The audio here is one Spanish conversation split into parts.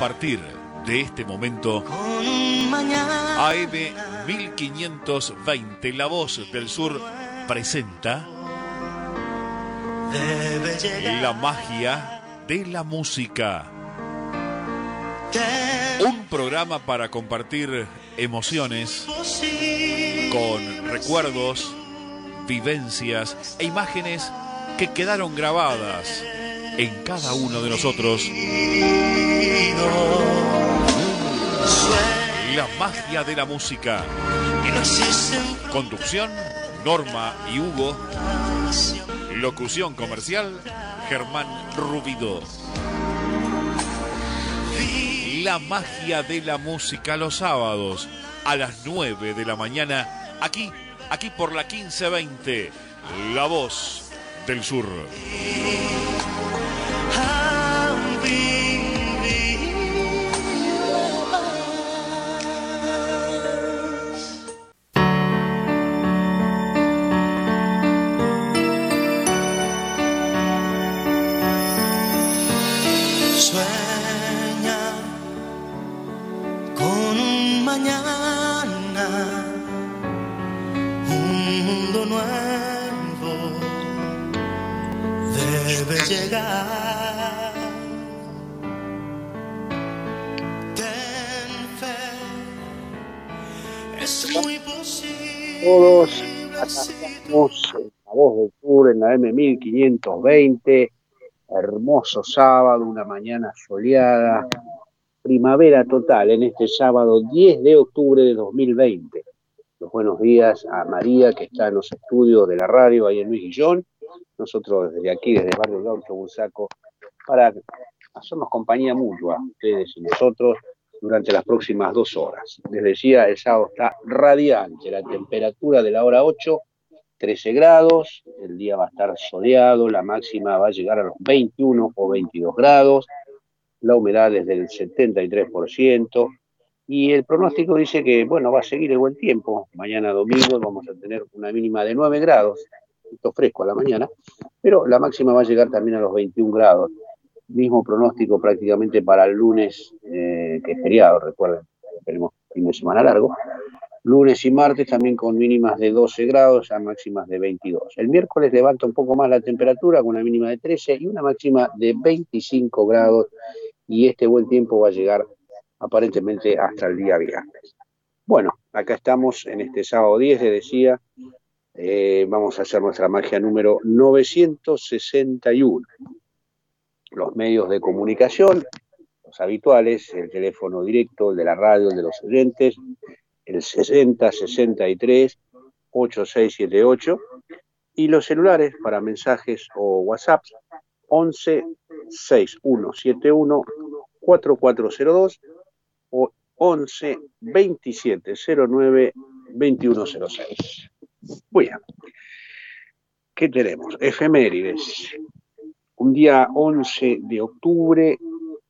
partir de este momento, AM 1520, La Voz del Sur, presenta La magia de la música. Un programa para compartir emociones con recuerdos, vivencias e imágenes que quedaron grabadas en cada uno de nosotros. La magia de la música. Conducción, Norma y Hugo. Locución comercial, Germán Rubido. La magia de la música los sábados a las 9 de la mañana, aquí, aquí por la 1520, La Voz del Sur. M1520, hermoso sábado, una mañana soleada, primavera total en este sábado 10 de octubre de 2020. Los buenos días a María que está en los estudios de la radio ahí en Luis Guillón, nosotros desde aquí, desde Barrio Gaucho Bursaco, para hacernos compañía mutua, ustedes y nosotros, durante las próximas dos horas. Les decía, el sábado está radiante, la temperatura de la hora 8, 13 grados, el día va a estar soleado, la máxima va a llegar a los 21 o 22 grados, la humedad es del 73%, y el pronóstico dice que, bueno, va a seguir el buen tiempo. Mañana domingo vamos a tener una mínima de 9 grados, esto fresco a la mañana, pero la máxima va a llegar también a los 21 grados mismo pronóstico prácticamente para el lunes, eh, que es feriado, recuerden, tenemos fin de semana largo. Lunes y martes también con mínimas de 12 grados a máximas de 22. El miércoles levanta un poco más la temperatura con una mínima de 13 y una máxima de 25 grados y este buen tiempo va a llegar aparentemente hasta el día viernes. Bueno, acá estamos en este sábado 10, le decía, eh, vamos a hacer nuestra magia número 961 los medios de comunicación, los habituales, el teléfono directo, el de la radio, el de los oyentes, el 60 63 8678 y los celulares para mensajes o WhatsApp 11 6171 4402 o 11 2709 2106. Bien. ¿Qué tenemos? Efemérides un día 11 de octubre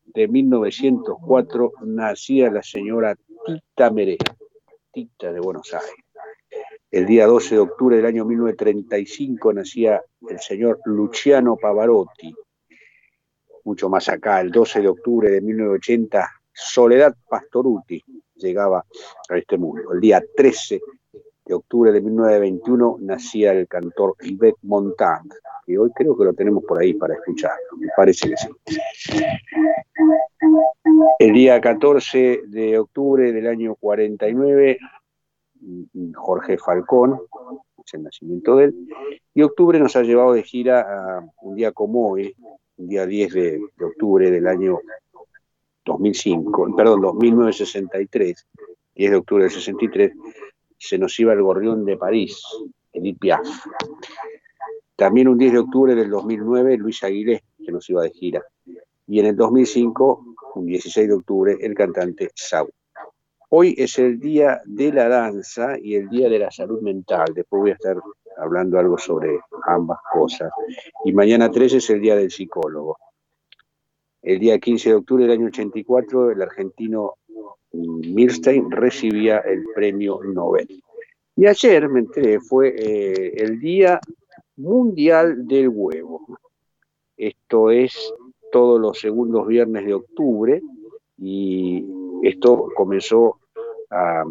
de 1904 nacía la señora Tita Meré, Tita de Buenos Aires. El día 12 de octubre del año 1935 nacía el señor Luciano Pavarotti. Mucho más acá, el 12 de octubre de 1980, Soledad Pastoruti llegaba a este mundo. El día 13 de octubre de 1921 nacía el cantor Yvette Montand y hoy creo que lo tenemos por ahí para escuchar, me parece que sí. El día 14 de octubre del año 49, Jorge Falcón, es el nacimiento de él, y octubre nos ha llevado de gira a un día como hoy, un día 10 de, de octubre del año 2005, perdón, 1963, 10 de octubre del 63, se nos iba el gorrión de París, Edith Piaf. También un 10 de octubre del 2009, Luis Aguilé, que nos iba de gira. Y en el 2005, un 16 de octubre, el cantante Sau. Hoy es el día de la danza y el día de la salud mental. Después voy a estar hablando algo sobre ambas cosas. Y mañana 13 es el día del psicólogo. El día 15 de octubre del año 84, el argentino Milstein recibía el premio Nobel. Y ayer me enteré, fue eh, el día Mundial del Huevo. Esto es todos los segundos viernes de octubre y esto comenzó a,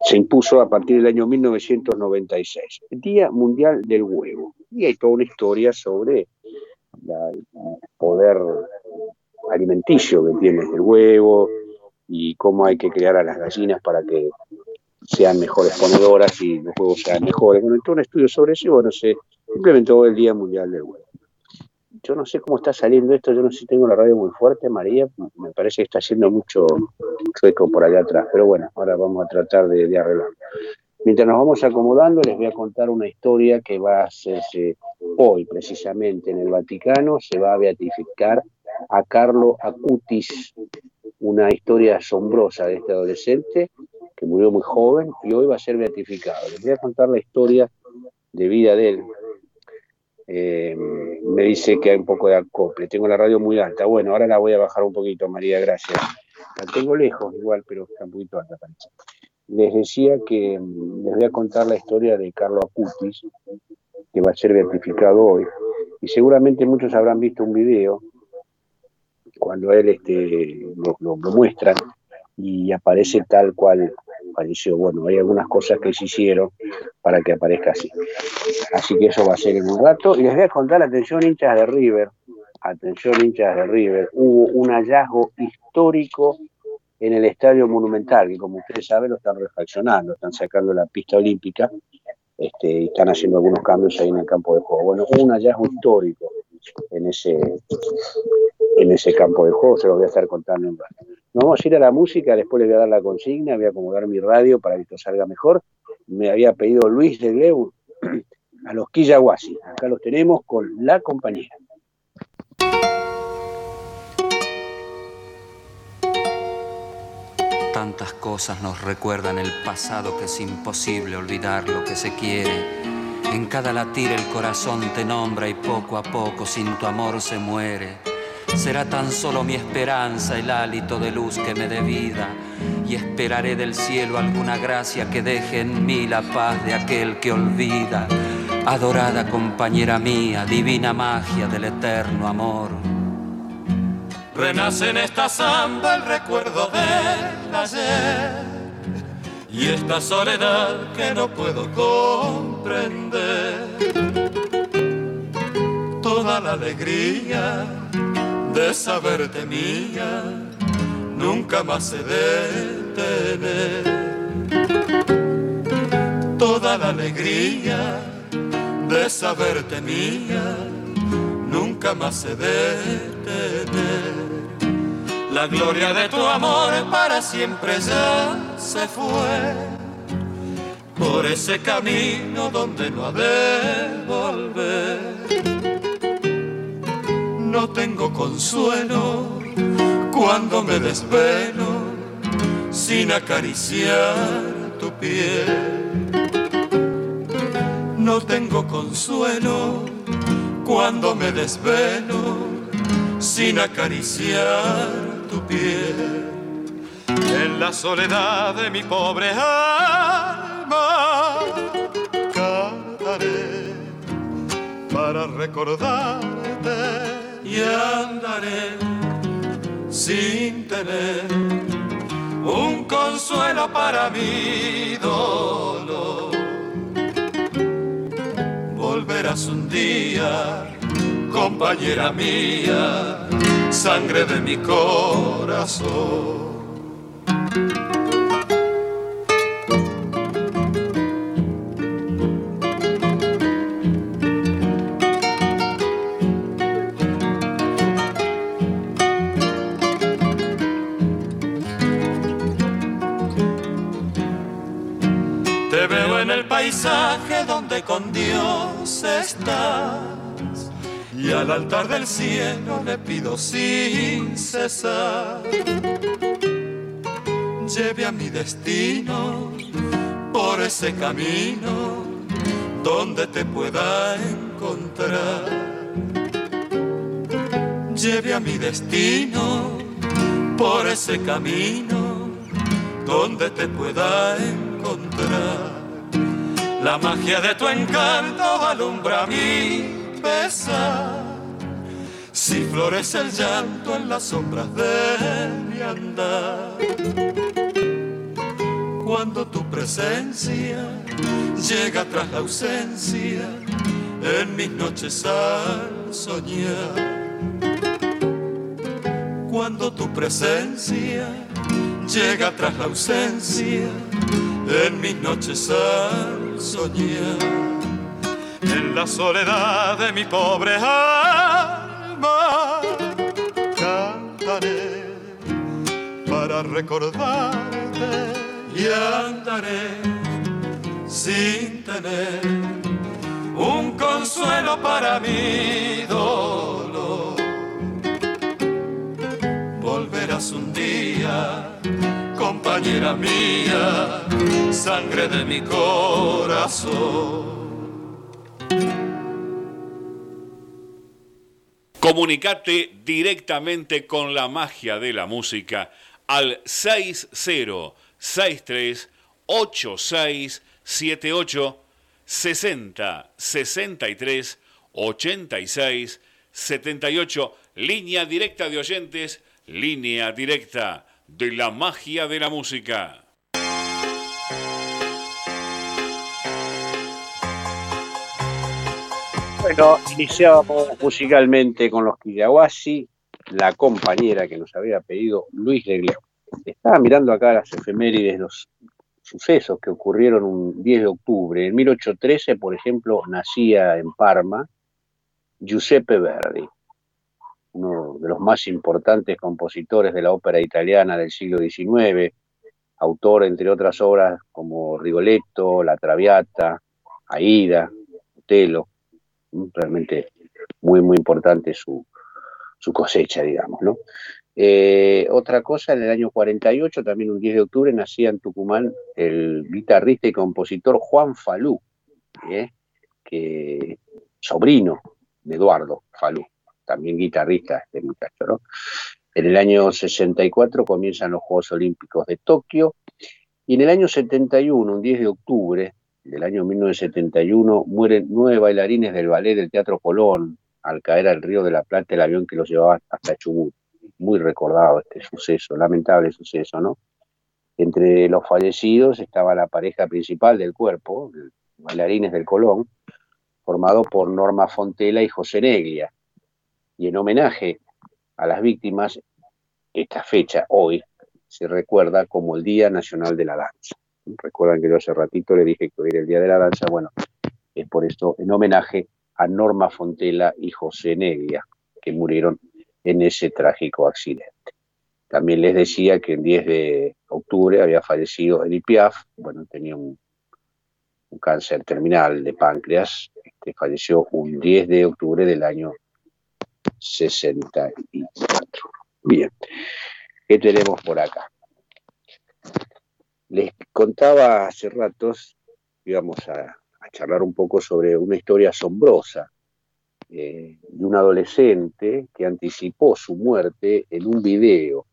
se impuso a partir del año 1996, el Día Mundial del Huevo. Y hay toda una historia sobre el poder alimenticio que tiene el huevo y cómo hay que crear a las gallinas para que sean mejores ponedoras y los huevos sean mejores. Bueno, todo un estudio sobre eso y bueno, se implementó el Día Mundial del Huevo. Yo no sé cómo está saliendo esto, yo no sé si tengo la radio muy fuerte, María, me parece que está haciendo mucho, eco por allá atrás, pero bueno, ahora vamos a tratar de, de arreglarlo. Mientras nos vamos acomodando, les voy a contar una historia que va a hacerse hoy, precisamente en el Vaticano, se va a beatificar a Carlo Acutis, una historia asombrosa de este adolescente que murió muy joven y hoy va a ser beatificado. Les voy a contar la historia de vida de él. Eh, me dice que hay un poco de acople. Tengo la radio muy alta. Bueno, ahora la voy a bajar un poquito, María, gracias. La tengo lejos igual, pero está un poquito alta. Les decía que mm, les voy a contar la historia de Carlo Acutis, que va a ser beatificado hoy. Y seguramente muchos habrán visto un video cuando él este, lo, lo, muestran y aparece tal cual falleció. Bueno, hay algunas cosas que se hicieron para que aparezca así. Así que eso va a ser en un rato. Y les voy a contar, atención hinchas de River, atención hinchas de River, hubo un hallazgo histórico en el Estadio Monumental, que como ustedes saben lo están refaccionando, están sacando la pista olímpica este, y están haciendo algunos cambios ahí en el campo de juego. Bueno, un hallazgo histórico en ese, en ese campo de juego, se lo voy a estar contando en rato. Nos vamos a ir a la música, después le voy a dar la consigna, voy a acomodar mi radio para que esto salga mejor. Me había pedido Luis de Gleu a los Quillahuasi. Acá los tenemos con la compañía. Tantas cosas nos recuerdan el pasado que es imposible olvidar lo que se quiere. En cada latir el corazón te nombra y poco a poco sin tu amor se muere será tan solo mi esperanza el hálito de luz que me dé vida y esperaré del cielo alguna gracia que deje en mí la paz de aquel que olvida. Adorada compañera mía, divina magia del eterno amor. Renace en esta samba el recuerdo del ayer y esta soledad que no puedo comprender. Toda la alegría de saberte mía, nunca más se detener. Toda la alegría de saberte mía, nunca más se detener. La gloria de tu amor para siempre ya se fue por ese camino donde no ha de volver no tengo consuelo cuando me desvelo sin acariciar tu piel. No tengo consuelo cuando me desvelo sin acariciar tu piel. En la soledad de mi pobre alma cantaré para recordarte y andaré sin tener un consuelo para mi dolor. Volverás un día, compañera mía, sangre de mi corazón. Donde con Dios estás. Y al altar del cielo le pido sin cesar. Lleve a mi destino por ese camino donde te pueda encontrar. Lleve a mi destino por ese camino donde te pueda encontrar. La magia de tu encanto alumbra mi pesar. si florece el llanto en las sombras de mi andar. Cuando tu presencia llega tras la ausencia en mis noches al soñar. Cuando tu presencia llega tras la ausencia en mis noches al soñar. En la soledad de mi pobre alma cantaré para recordarte y andaré sin tener un consuelo para mi dolor. Compañera mía, sangre de mi corazón. Comunicate directamente con la magia de la música al 6063 8678 60 63 86 78 línea directa de oyentes, línea directa de la magia de la música. Bueno, iniciábamos musicalmente con los Kiyawashi, la compañera que nos había pedido Luis Legleo. Estaba mirando acá las efemérides, los sucesos que ocurrieron un 10 de octubre. En 1813, por ejemplo, nacía en Parma Giuseppe Verdi, uno de los más importantes compositores de la ópera italiana del siglo XIX, autor, entre otras obras, como Rigoletto, La Traviata, Aida, Otelo. Realmente muy, muy importante su, su cosecha, digamos, ¿no? Eh, otra cosa, en el año 48, también un 10 de octubre, nacía en Tucumán el guitarrista y compositor Juan Falú, ¿eh? que, sobrino de Eduardo Falú, también guitarrista este muchacho. ¿no? En el año 64 comienzan los Juegos Olímpicos de Tokio y en el año 71, un 10 de octubre del año 1971, mueren nueve bailarines del ballet del Teatro Colón al caer al río de la Plata el avión que los llevaba hasta Chubut muy recordado este suceso, lamentable suceso, ¿no? Entre los fallecidos estaba la pareja principal del cuerpo, bailarines del Colón, formado por Norma Fontela y José Neglia. Y en homenaje a las víctimas, esta fecha, hoy, se recuerda como el Día Nacional de la Danza. Recuerdan que yo hace ratito le dije que hoy era el Día de la Danza, bueno, es por esto en homenaje a Norma Fontela y José Neglia, que murieron en ese trágico accidente. También les decía que el 10 de octubre había fallecido Edith Piaf, bueno, tenía un, cáncer terminal de páncreas, este, falleció un 10 de octubre del año 64. Bien, ¿qué tenemos por acá? Les contaba hace ratos, íbamos a charlar un poco sobre una historia asombrosa eh, de un adolescente que anticipó su muerte en un video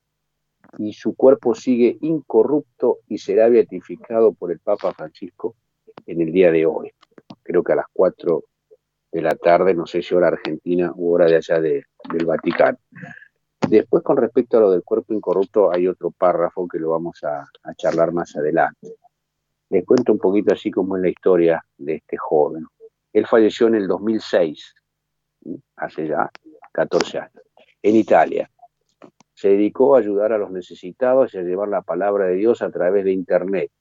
y su cuerpo sigue incorrupto y será beatificado por el Papa Francisco en el día de hoy. Creo que a las 4 de la tarde, no sé si hora argentina u hora de allá del Vaticano. Después, con respecto a lo del cuerpo incorrupto, hay otro párrafo que lo vamos a, a charlar más adelante. Les cuento un poquito así como es la historia de este joven. Él falleció en el 2006 hace ya 14 años, en Italia. Se dedicó a ayudar a los necesitados y a llevar la palabra de Dios a través de Internet.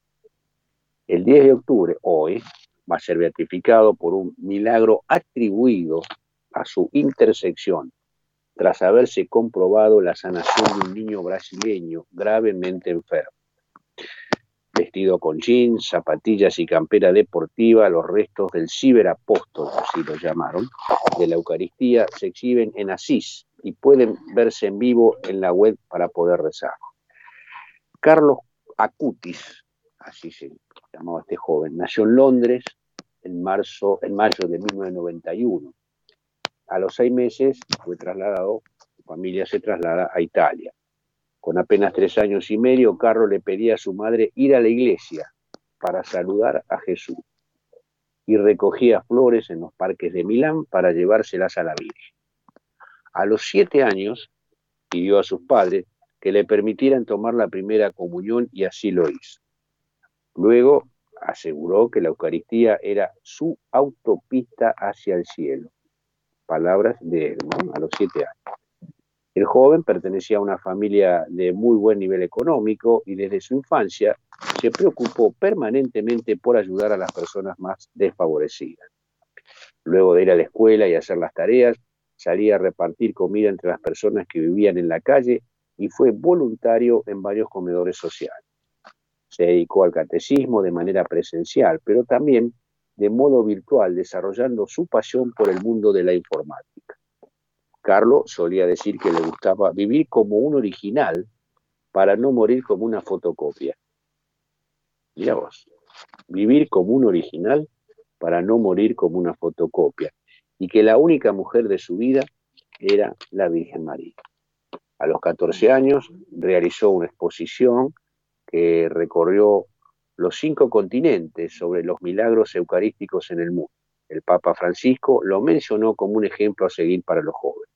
El 10 de octubre, hoy, va a ser beatificado por un milagro atribuido a su intersección, tras haberse comprobado la sanación de un niño brasileño gravemente enfermo vestido con jeans, zapatillas y campera deportiva, los restos del ciberapóstol, así lo llamaron, de la Eucaristía, se exhiben en Asís y pueden verse en vivo en la web para poder rezar. Carlos Acutis, así se llamaba este joven, nació en Londres en, marzo, en mayo de 1991. A los seis meses fue trasladado, su familia se traslada a Italia. Con apenas tres años y medio, Carlos le pedía a su madre ir a la iglesia para saludar a Jesús y recogía flores en los parques de Milán para llevárselas a la Virgen. A los siete años pidió a sus padres que le permitieran tomar la primera comunión y así lo hizo. Luego aseguró que la Eucaristía era su autopista hacia el cielo. Palabras de él, a los siete años. El joven pertenecía a una familia de muy buen nivel económico y desde su infancia se preocupó permanentemente por ayudar a las personas más desfavorecidas. Luego de ir a la escuela y hacer las tareas, salía a repartir comida entre las personas que vivían en la calle y fue voluntario en varios comedores sociales. Se dedicó al catecismo de manera presencial, pero también de modo virtual, desarrollando su pasión por el mundo de la informática. Carlos solía decir que le gustaba vivir como un original para no morir como una fotocopia. Mira vos, vivir como un original para no morir como una fotocopia. Y que la única mujer de su vida era la Virgen María. A los 14 años realizó una exposición que recorrió los cinco continentes sobre los milagros eucarísticos en el mundo. El Papa Francisco lo mencionó como un ejemplo a seguir para los jóvenes.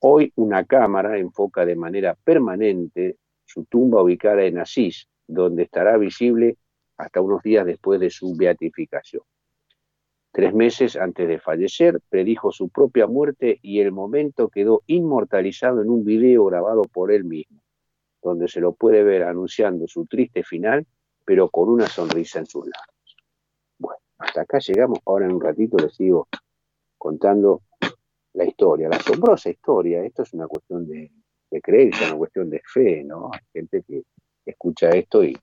Hoy una cámara enfoca de manera permanente su tumba ubicada en Asís, donde estará visible hasta unos días después de su beatificación. Tres meses antes de fallecer, predijo su propia muerte y el momento quedó inmortalizado en un video grabado por él mismo, donde se lo puede ver anunciando su triste final, pero con una sonrisa en sus labios. Bueno, hasta acá llegamos. Ahora en un ratito les sigo contando la historia, la asombrosa historia. Esto es una cuestión de, de creencia, una cuestión de fe, ¿no? Hay gente que escucha esto y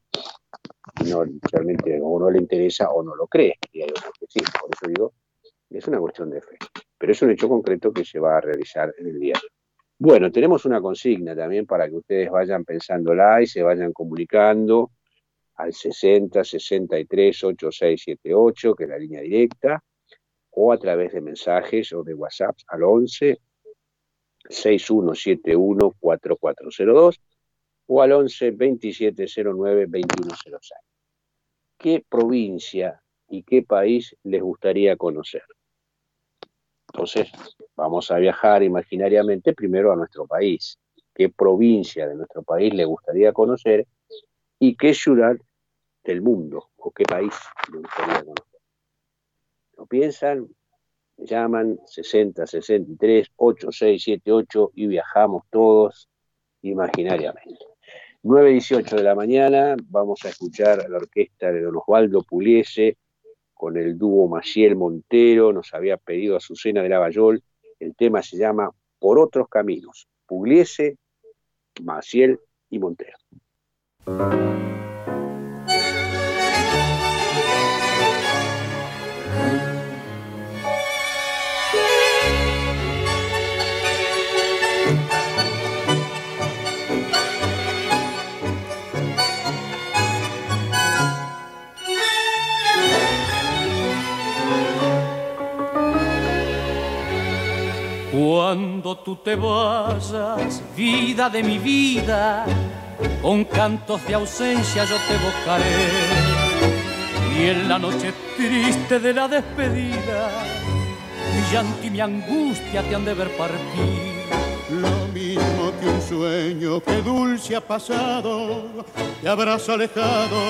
no realmente o no le interesa o no lo cree, y hay otros que sí, por eso digo, es una cuestión de fe, pero es un hecho concreto que se va a realizar en el día. Bueno, tenemos una consigna también para que ustedes vayan pensándola y se vayan comunicando al 60 63 8678, que es la línea directa, o a través de mensajes o de WhatsApp al 11 6171 4402 o al 11 2709 2106. ¿Qué provincia y qué país les gustaría conocer? Entonces, vamos a viajar imaginariamente primero a nuestro país. ¿Qué provincia de nuestro país le gustaría conocer? ¿Y qué ciudad del mundo o qué país le gustaría conocer? ¿Lo piensan? llaman 60 63 8678 y viajamos todos imaginariamente. 9.18 de la mañana vamos a escuchar a la orquesta de don Osvaldo Puliese con el dúo Maciel Montero, nos había pedido Azucena de Lavallol, el tema se llama Por otros caminos, Pugliese, Maciel y Montero. Cuando tú te vayas, vida de mi vida, con cantos de ausencia yo te evocaré. Y en la noche triste de la despedida, mi llanto y mi angustia te han de ver partir. Lo mismo que un sueño que dulce ha pasado, te habrás alejado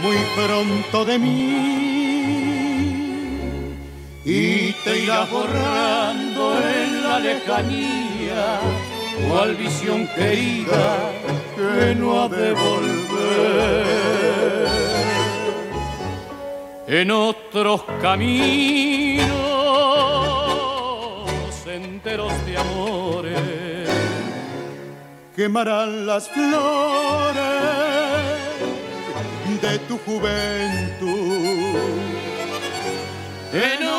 muy pronto de mí y te irás borrando en la lejanía, cual visión querida que no ha de volver. En otros caminos, enteros de amores, quemarán las flores de tu juventud en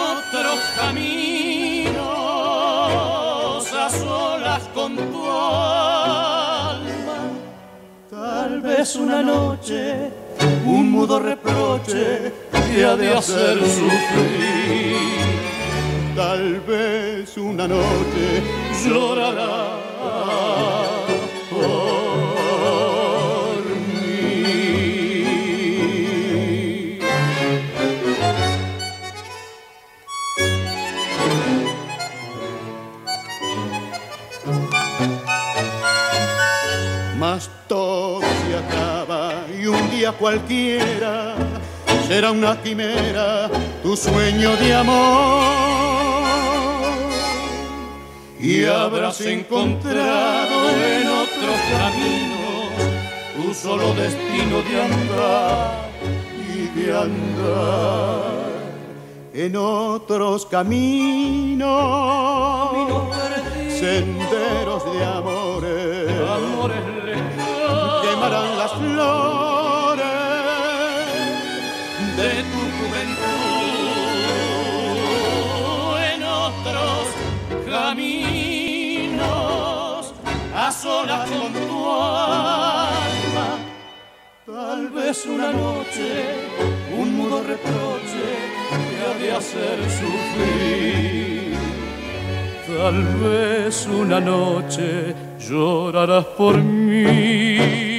caminos, a solas con tu alma. Tal vez una noche, un mudo reproche te ha de hacer sufrir. Tal vez una noche llorará cualquiera será una quimera tu sueño de amor. Y habrás encontrado en otros caminos tu solo destino de andar y de andar en otros caminos, senderos de amores, con tu alma, tal vez una noche, un mudo reproche de hacer sufrir. Tal vez una noche llorarás por mí.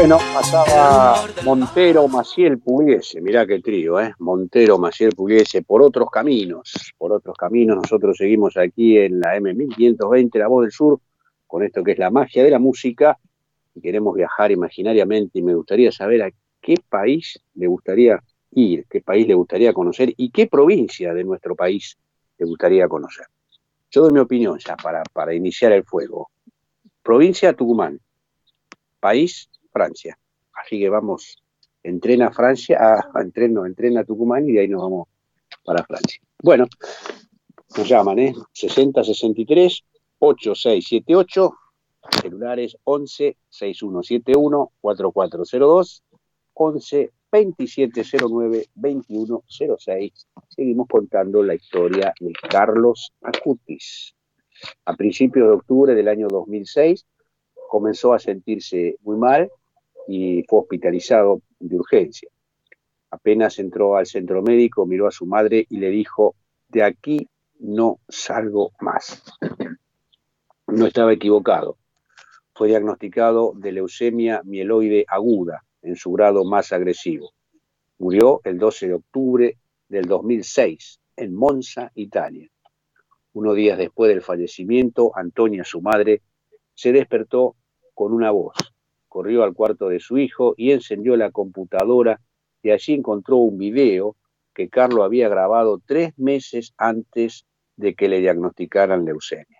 Bueno, pasaba Montero, Maciel, Pugliese, mirá qué trío, ¿eh? Montero, Maciel, Pugliese, por otros caminos, por otros caminos. Nosotros seguimos aquí en la M1520, La Voz del Sur, con esto que es la magia de la música, y queremos viajar imaginariamente, y me gustaría saber a qué país le gustaría ir, qué país le gustaría conocer, y qué provincia de nuestro país le gustaría conocer. Yo doy mi opinión ya para, para iniciar el fuego. Provincia Tucumán, país Francia. Así que vamos, entrena Francia, a, a entreno, entrena Tucumán y de ahí nos vamos para Francia. Bueno, nos llaman, ¿eh? 6063 8678, celulares 11 6171 4402 11 2709 2106. Seguimos contando la historia de Carlos Acutis. A principios de octubre del año 2006 comenzó a sentirse muy mal y fue hospitalizado de urgencia. Apenas entró al centro médico, miró a su madre y le dijo, de aquí no salgo más. No estaba equivocado. Fue diagnosticado de leucemia mieloide aguda en su grado más agresivo. Murió el 12 de octubre del 2006 en Monza, Italia. Unos días después del fallecimiento, Antonia, su madre, se despertó con una voz corrió al cuarto de su hijo y encendió la computadora y allí encontró un video que Carlos había grabado tres meses antes de que le diagnosticaran leucemia.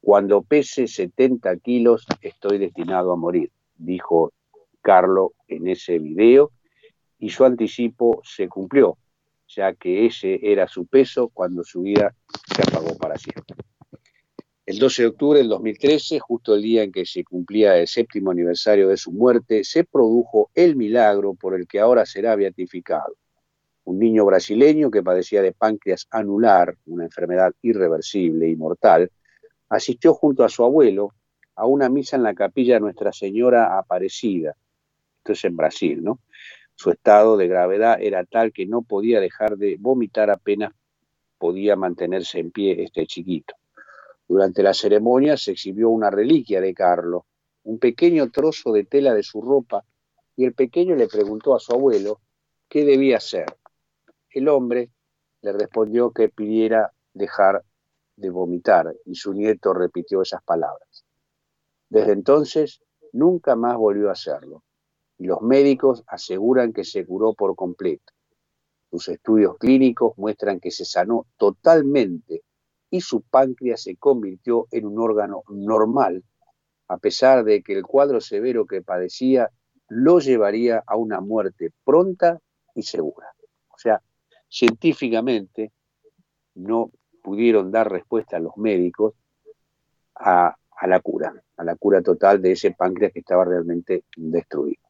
Cuando pese 70 kilos estoy destinado a morir, dijo Carlos en ese video, y su anticipo se cumplió, ya que ese era su peso cuando su vida se apagó para siempre. El 12 de octubre del 2013, justo el día en que se cumplía el séptimo aniversario de su muerte, se produjo el milagro por el que ahora será beatificado. Un niño brasileño que padecía de páncreas anular, una enfermedad irreversible y mortal, asistió junto a su abuelo a una misa en la capilla Nuestra Señora Aparecida. Esto es en Brasil, ¿no? Su estado de gravedad era tal que no podía dejar de vomitar apenas podía mantenerse en pie este chiquito. Durante la ceremonia se exhibió una reliquia de Carlos, un pequeño trozo de tela de su ropa, y el pequeño le preguntó a su abuelo qué debía hacer. El hombre le respondió que pidiera dejar de vomitar y su nieto repitió esas palabras. Desde entonces nunca más volvió a hacerlo y los médicos aseguran que se curó por completo. Sus estudios clínicos muestran que se sanó totalmente y su páncreas se convirtió en un órgano normal, a pesar de que el cuadro severo que padecía lo llevaría a una muerte pronta y segura. O sea, científicamente no pudieron dar respuesta a los médicos a a la cura, a la cura total de ese páncreas que estaba realmente destruido.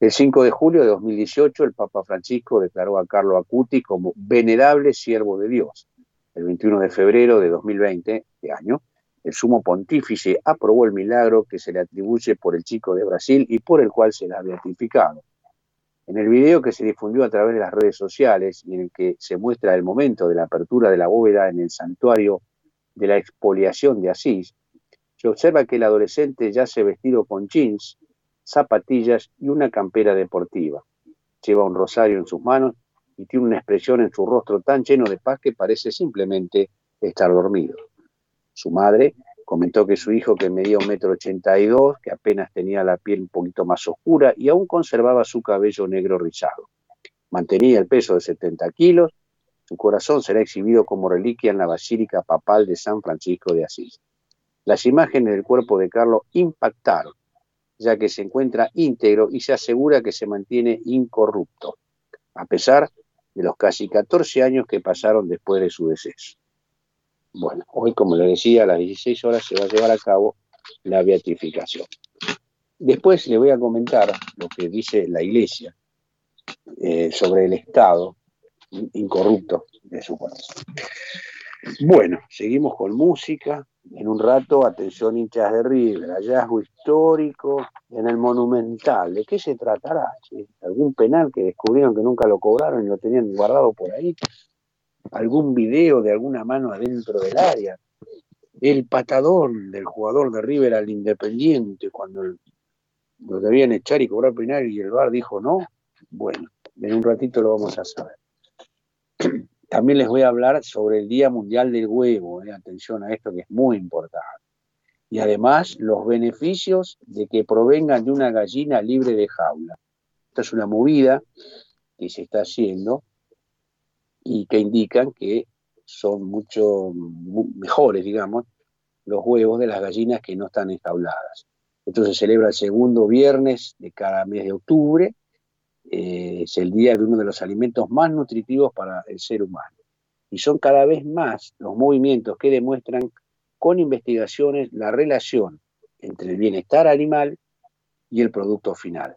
El 5 de julio de 2018, el Papa Francisco declaró a Carlo Acuti como venerable siervo de Dios. El 21 de febrero de 2020, de año, el sumo pontífice aprobó el milagro que se le atribuye por el chico de Brasil y por el cual se le ha beatificado. En el video que se difundió a través de las redes sociales y en el que se muestra el momento de la apertura de la bóveda en el santuario de la expoliación de Asís, se observa que el adolescente yace vestido con jeans, zapatillas y una campera deportiva. Lleva un rosario en sus manos y tiene una expresión en su rostro tan lleno de paz que parece simplemente estar dormido. Su madre comentó que su hijo, que medía un metro ochenta y dos, que apenas tenía la piel un poquito más oscura y aún conservaba su cabello negro rizado. Mantenía el peso de 70 kilos. Su corazón será exhibido como reliquia en la Basílica Papal de San Francisco de Asís. Las imágenes del cuerpo de Carlos impactaron, ya que se encuentra íntegro y se asegura que se mantiene incorrupto, a pesar de los casi 14 años que pasaron después de su deceso. Bueno, hoy, como le decía, a las 16 horas se va a llevar a cabo la beatificación. Después le voy a comentar lo que dice la Iglesia eh, sobre el estado incorrupto de su corazón. Bueno, seguimos con música. En un rato, atención hinchas de River, hallazgo histórico en el Monumental. ¿De qué se tratará? ¿Algún penal que descubrieron que nunca lo cobraron y lo tenían guardado por ahí? ¿Algún video de alguna mano adentro del área? El patadón del jugador de River al Independiente cuando lo debían echar y cobrar penal y el VAR dijo no. Bueno, en un ratito lo vamos a saber. También les voy a hablar sobre el Día Mundial del Huevo, eh, atención a esto que es muy importante. Y además los beneficios de que provengan de una gallina libre de jaula. Esta es una movida que se está haciendo y que indican que son mucho mejores, digamos, los huevos de las gallinas que no están enjauladas. Entonces se celebra el segundo viernes de cada mes de octubre eh, es el día de uno de los alimentos más nutritivos para el ser humano. Y son cada vez más los movimientos que demuestran con investigaciones la relación entre el bienestar animal y el producto final.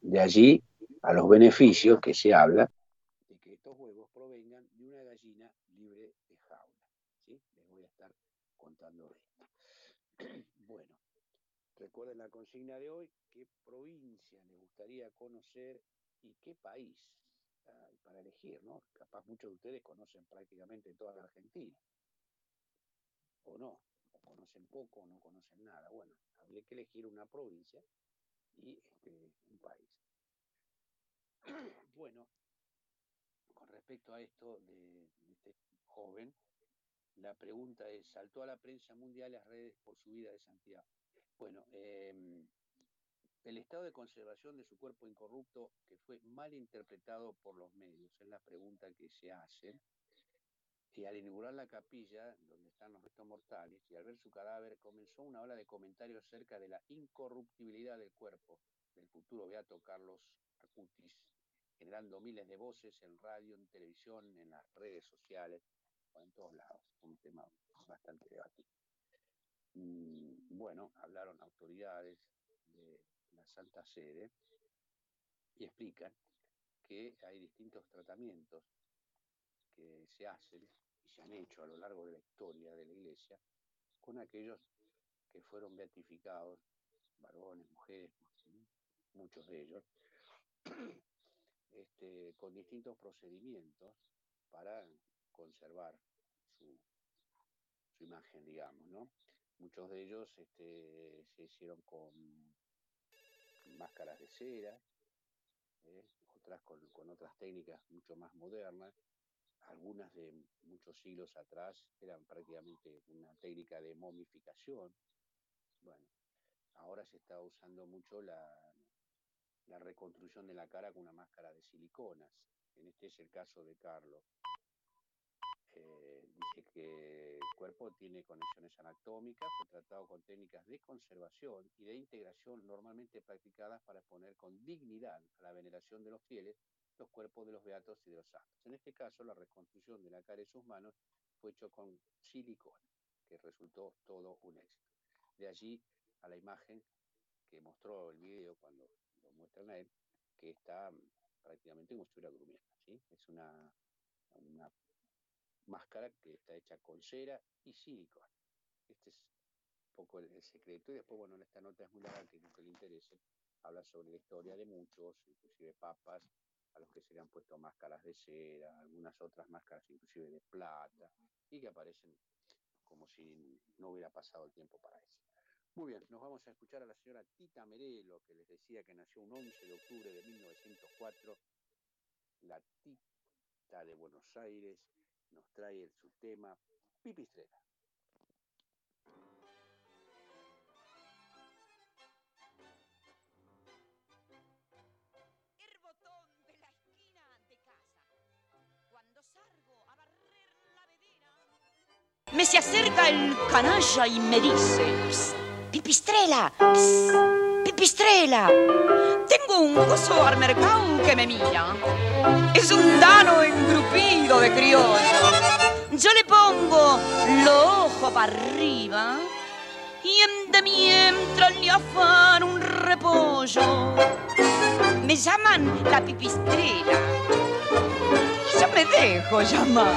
De allí a los beneficios que se habla de que estos huevos provengan de una gallina libre de jaula. Les voy a estar contando esto. bueno, recuerden la consigna de hoy, qué provincia les gustaría conocer y qué país para elegir, ¿no? Capaz muchos de ustedes conocen prácticamente toda la Argentina, o no, o conocen poco o no conocen nada. Bueno, habría que elegir una provincia y este, un país. Bueno, con respecto a esto de, este joven, la pregunta es, ¿saltó a la prensa mundial las redes por su vida de Santiago? Bueno, eh, el estado de conservación de su cuerpo incorrupto que fue mal interpretado por los medios, es la pregunta que se hace. Y al inaugurar la capilla, donde están los restos mortales, y al ver su cadáver, comenzó una ola de comentarios acerca de la incorruptibilidad del cuerpo del futuro beato Carlos Acutis, generando miles de voces en radio, en televisión, en las redes sociales, o en todos lados. Un tema bastante debatido. Mm, bueno, hablaron autoridades Santa Sede y explican que hay distintos tratamientos que se hacen y se han hecho a lo largo de la historia de la Iglesia con aquellos que fueron beatificados, varones, mujeres, muchos de ellos, este, con distintos procedimientos para conservar su, imagen, digamos, ¿no? Muchos de ellos este, se hicieron con máscaras de cera, ¿eh? otras con, otras técnicas mucho más modernas. Algunas de muchos siglos atrás eran prácticamente una técnica de momificación. Bueno, ahora se está usando mucho la, reconstrucción de la cara con una máscara de siliconas. En este es el caso de Carlos. Eh, dice que el cuerpo tiene conexiones anatómicas, fue tratado con técnicas de conservación y de integración normalmente practicadas para exponer con dignidad a la veneración de los fieles los cuerpos de los beatos y de los santos. En este caso, la reconstrucción de la cara y sus manos fue hecho con silicona, que resultó todo un éxito. De allí a la imagen que mostró el video cuando lo muestran a él, que está prácticamente como si estuviera durmiendo. ¿sí? Es una máscara que está hecha con cera y silicona. Este es un poco el, secreto. Y después, bueno, esta nota es muy larga, que que le interese, habla sobre la historia de muchos, inclusive papas, a los que se le han puesto máscaras de cera, algunas otras máscaras inclusive de plata, y que aparecen como si no hubiera pasado el tiempo para eso. Muy bien, nos vamos a escuchar a la señora Tita Merelo, que les decía que nació un 11 de octubre de 1904, la Tita de Buenos Aires, nos trae su tema Pipistrela. El botón de la esquina de casa. Cuando salgo a barrer la vedera, me se acerca el canalla y me dice, Pipistrela, Pipistrela, tengo un gozo al mercado que me mira. Es un dano engrupido de criollo. Yo le pongo los ojos para arriba y en de mientras le afán un repollo. Me llaman la pipistrela. Yo me dejo llamar.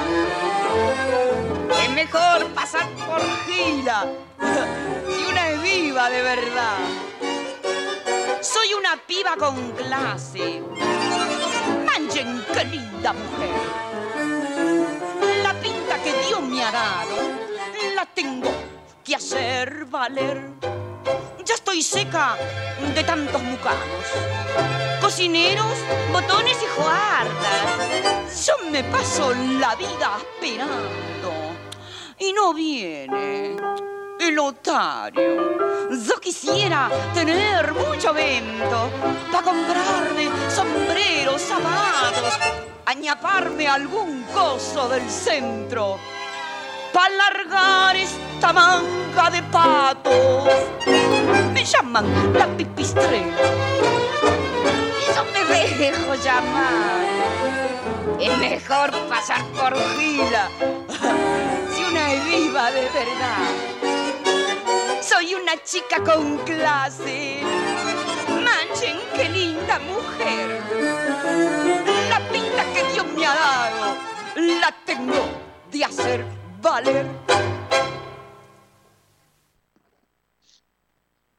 Es mejor pasar por gila si una es viva de verdad. Soy una piba con clase. Manchen, qué linda mujer. La pinta que Dios me ha dado, la tengo que hacer valer. Ya estoy seca de tantos mucanos. Cocineros, botones y joardas. Yo me paso la vida esperando y no viene el otario. Yo quisiera tener mucho vento para comprarme sombreros, zapatos, añaparme algún coso del centro para largar esta manga de patos. Me llaman la pipistrela. Y yo me dejo llamar. Es mejor pasar por gila si una es viva de verdad. Soy una chica con clase. Manchen, qué linda mujer. La pinta que Dios me ha dado, la tengo de hacer valer.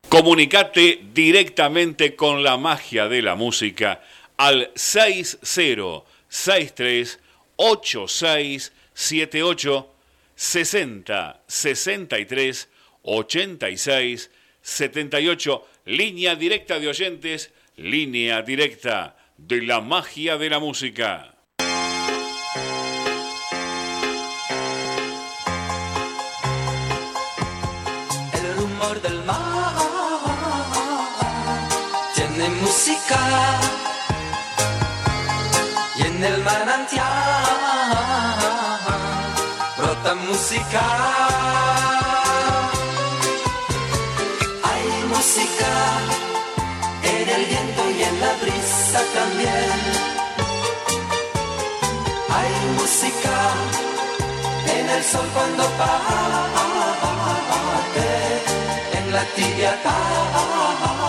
Comunicate directamente con la magia de la música al 6063 8678 60 63 86 78 línea directa de oyentes, línea directa de la magia de la música. El rumor del mar tiene música y en el manantial brota música. También. Hay música en el sol cuando parte, en la tibia tarde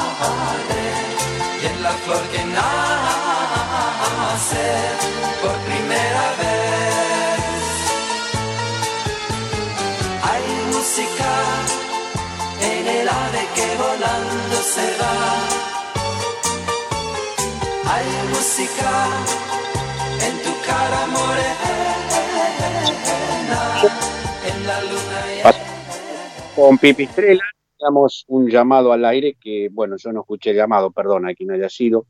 y en la flor que nace por primera vez. Hay música en el ave que volando se va. Hay música en tu cara morena, en la luna Con Pipistrela damos un llamado al aire que, bueno, yo no escuché el llamado, perdón, a quien haya sido.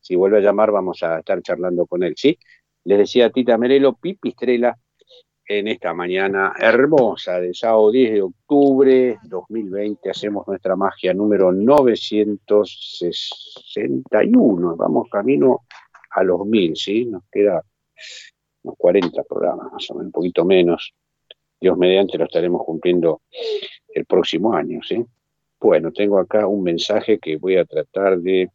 Si vuelve a llamar, vamos a estar charlando con él, ¿sí? Les decía a Tita Merelo, Pipistrela, en esta mañana hermosa de sábado 10 de octubre 2020, hacemos nuestra magia número 961. Vamos camino a los mil, ¿sí? Nos queda unos 40 programas, más o menos, un poquito menos. Dios mediante lo estaremos cumpliendo el próximo año, ¿sí? Bueno, tengo acá un mensaje que voy a tratar de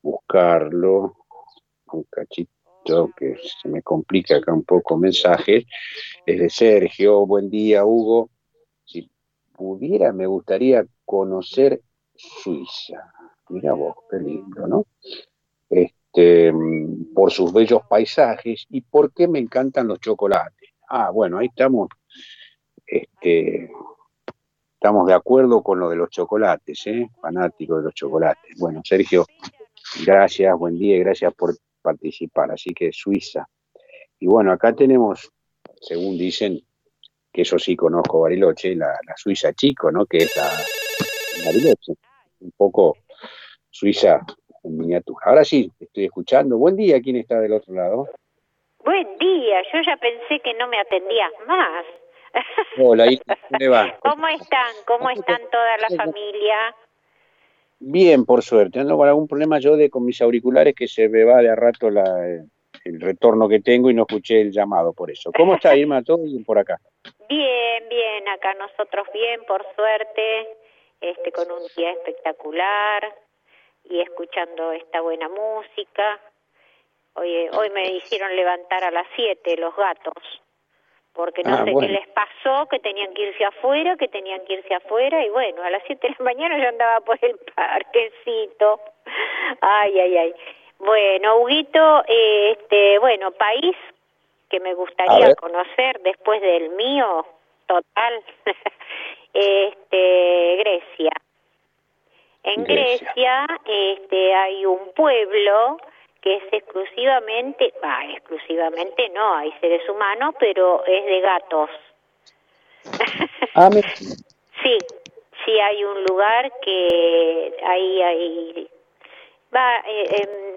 buscarlo, un cachito que se me complica acá un poco mensaje, es de Sergio, buen día Hugo, si pudiera, me gustaría conocer Suiza. Mira vos, qué lindo, ¿no? Este, por sus bellos paisajes y por qué me encantan los chocolates. Ah, bueno, ahí estamos, este, estamos de acuerdo con lo de los chocolates, ¿eh? Fanático de los chocolates. Bueno, Sergio, gracias, buen día y gracias por participar. Así que Suiza. Y bueno, acá tenemos, según dicen, que eso sí conozco Bariloche, la, Suiza chico, ¿no? Que es la Bariloche. Un poco Suiza en miniatura. Ahora sí, estoy escuchando. Buen día, ¿quién está del otro lado? Buen día, yo ya pensé que no me atendías más. Hola, ¿cómo va? ¿Cómo están? ¿Cómo están toda la familia? Bien, por suerte. Ando con algún problema yo de con mis auriculares que se me va de a rato la, el retorno que tengo y no escuché el llamado por eso. ¿Cómo está Irma? ¿Todo bien por acá? Bien, bien, acá nosotros bien, por suerte, este, con un día espectacular y escuchando esta buena música. Hoy, hoy me hicieron levantar a las 7 los gatos, porque no ah, sé qué les pasó, que tenían que irse afuera, que tenían que irse afuera, y bueno, a las 7 de la mañana yo andaba por el parquecito. Ay, ay, ay. Bueno, Huguito, este, bueno, país que me gustaría conocer después del mío, total, este, Grecia. En Grecia, este, hay un pueblo que es exclusivamente, ah, exclusivamente no, hay seres humanos, pero es de gatos. Ah, sí, sí hay un lugar que ahí hay va eh, em,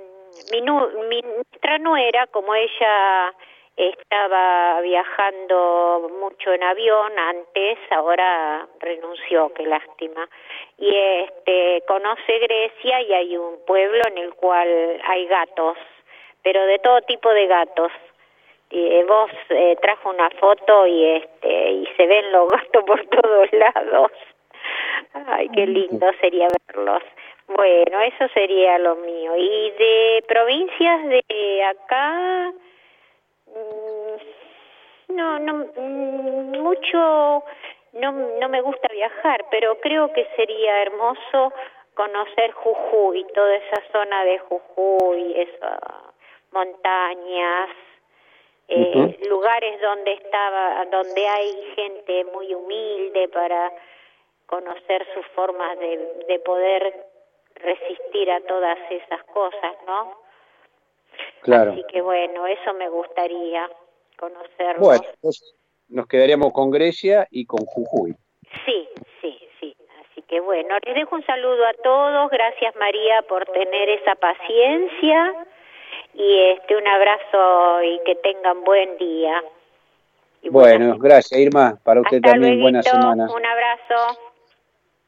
mi, mi nuestra nuera, como ella estaba viajando mucho en avión antes, ahora renunció, qué lástima. Y este conoce Grecia y hay un pueblo en el cual hay gatos, pero de todo tipo de gatos. Y eh, vos eh, trajo una foto y este y se ven los gatos por todos lados. Ay, qué lindo sería verlos. Bueno, eso sería lo mío. Y de provincias de acá, no, no, mm, mucho, no, no me gusta viajar, pero creo que sería hermoso conocer Jujuy, toda esa zona de Jujuy, esas montañas, eh, lugares donde estaba, donde hay gente muy humilde para conocer sus formas de, de poder resistir a todas esas cosas, ¿no? Claro. Así que bueno, eso me gustaría conocerlo. Bueno, nos quedaríamos con Grecia y con Jujuy. Sí, sí, sí. Así que bueno, les dejo un saludo a todos. Gracias María por tener esa paciencia y este un abrazo y que tengan buen día. bueno, gracias Irma. Para usted también buena semana. Un abrazo.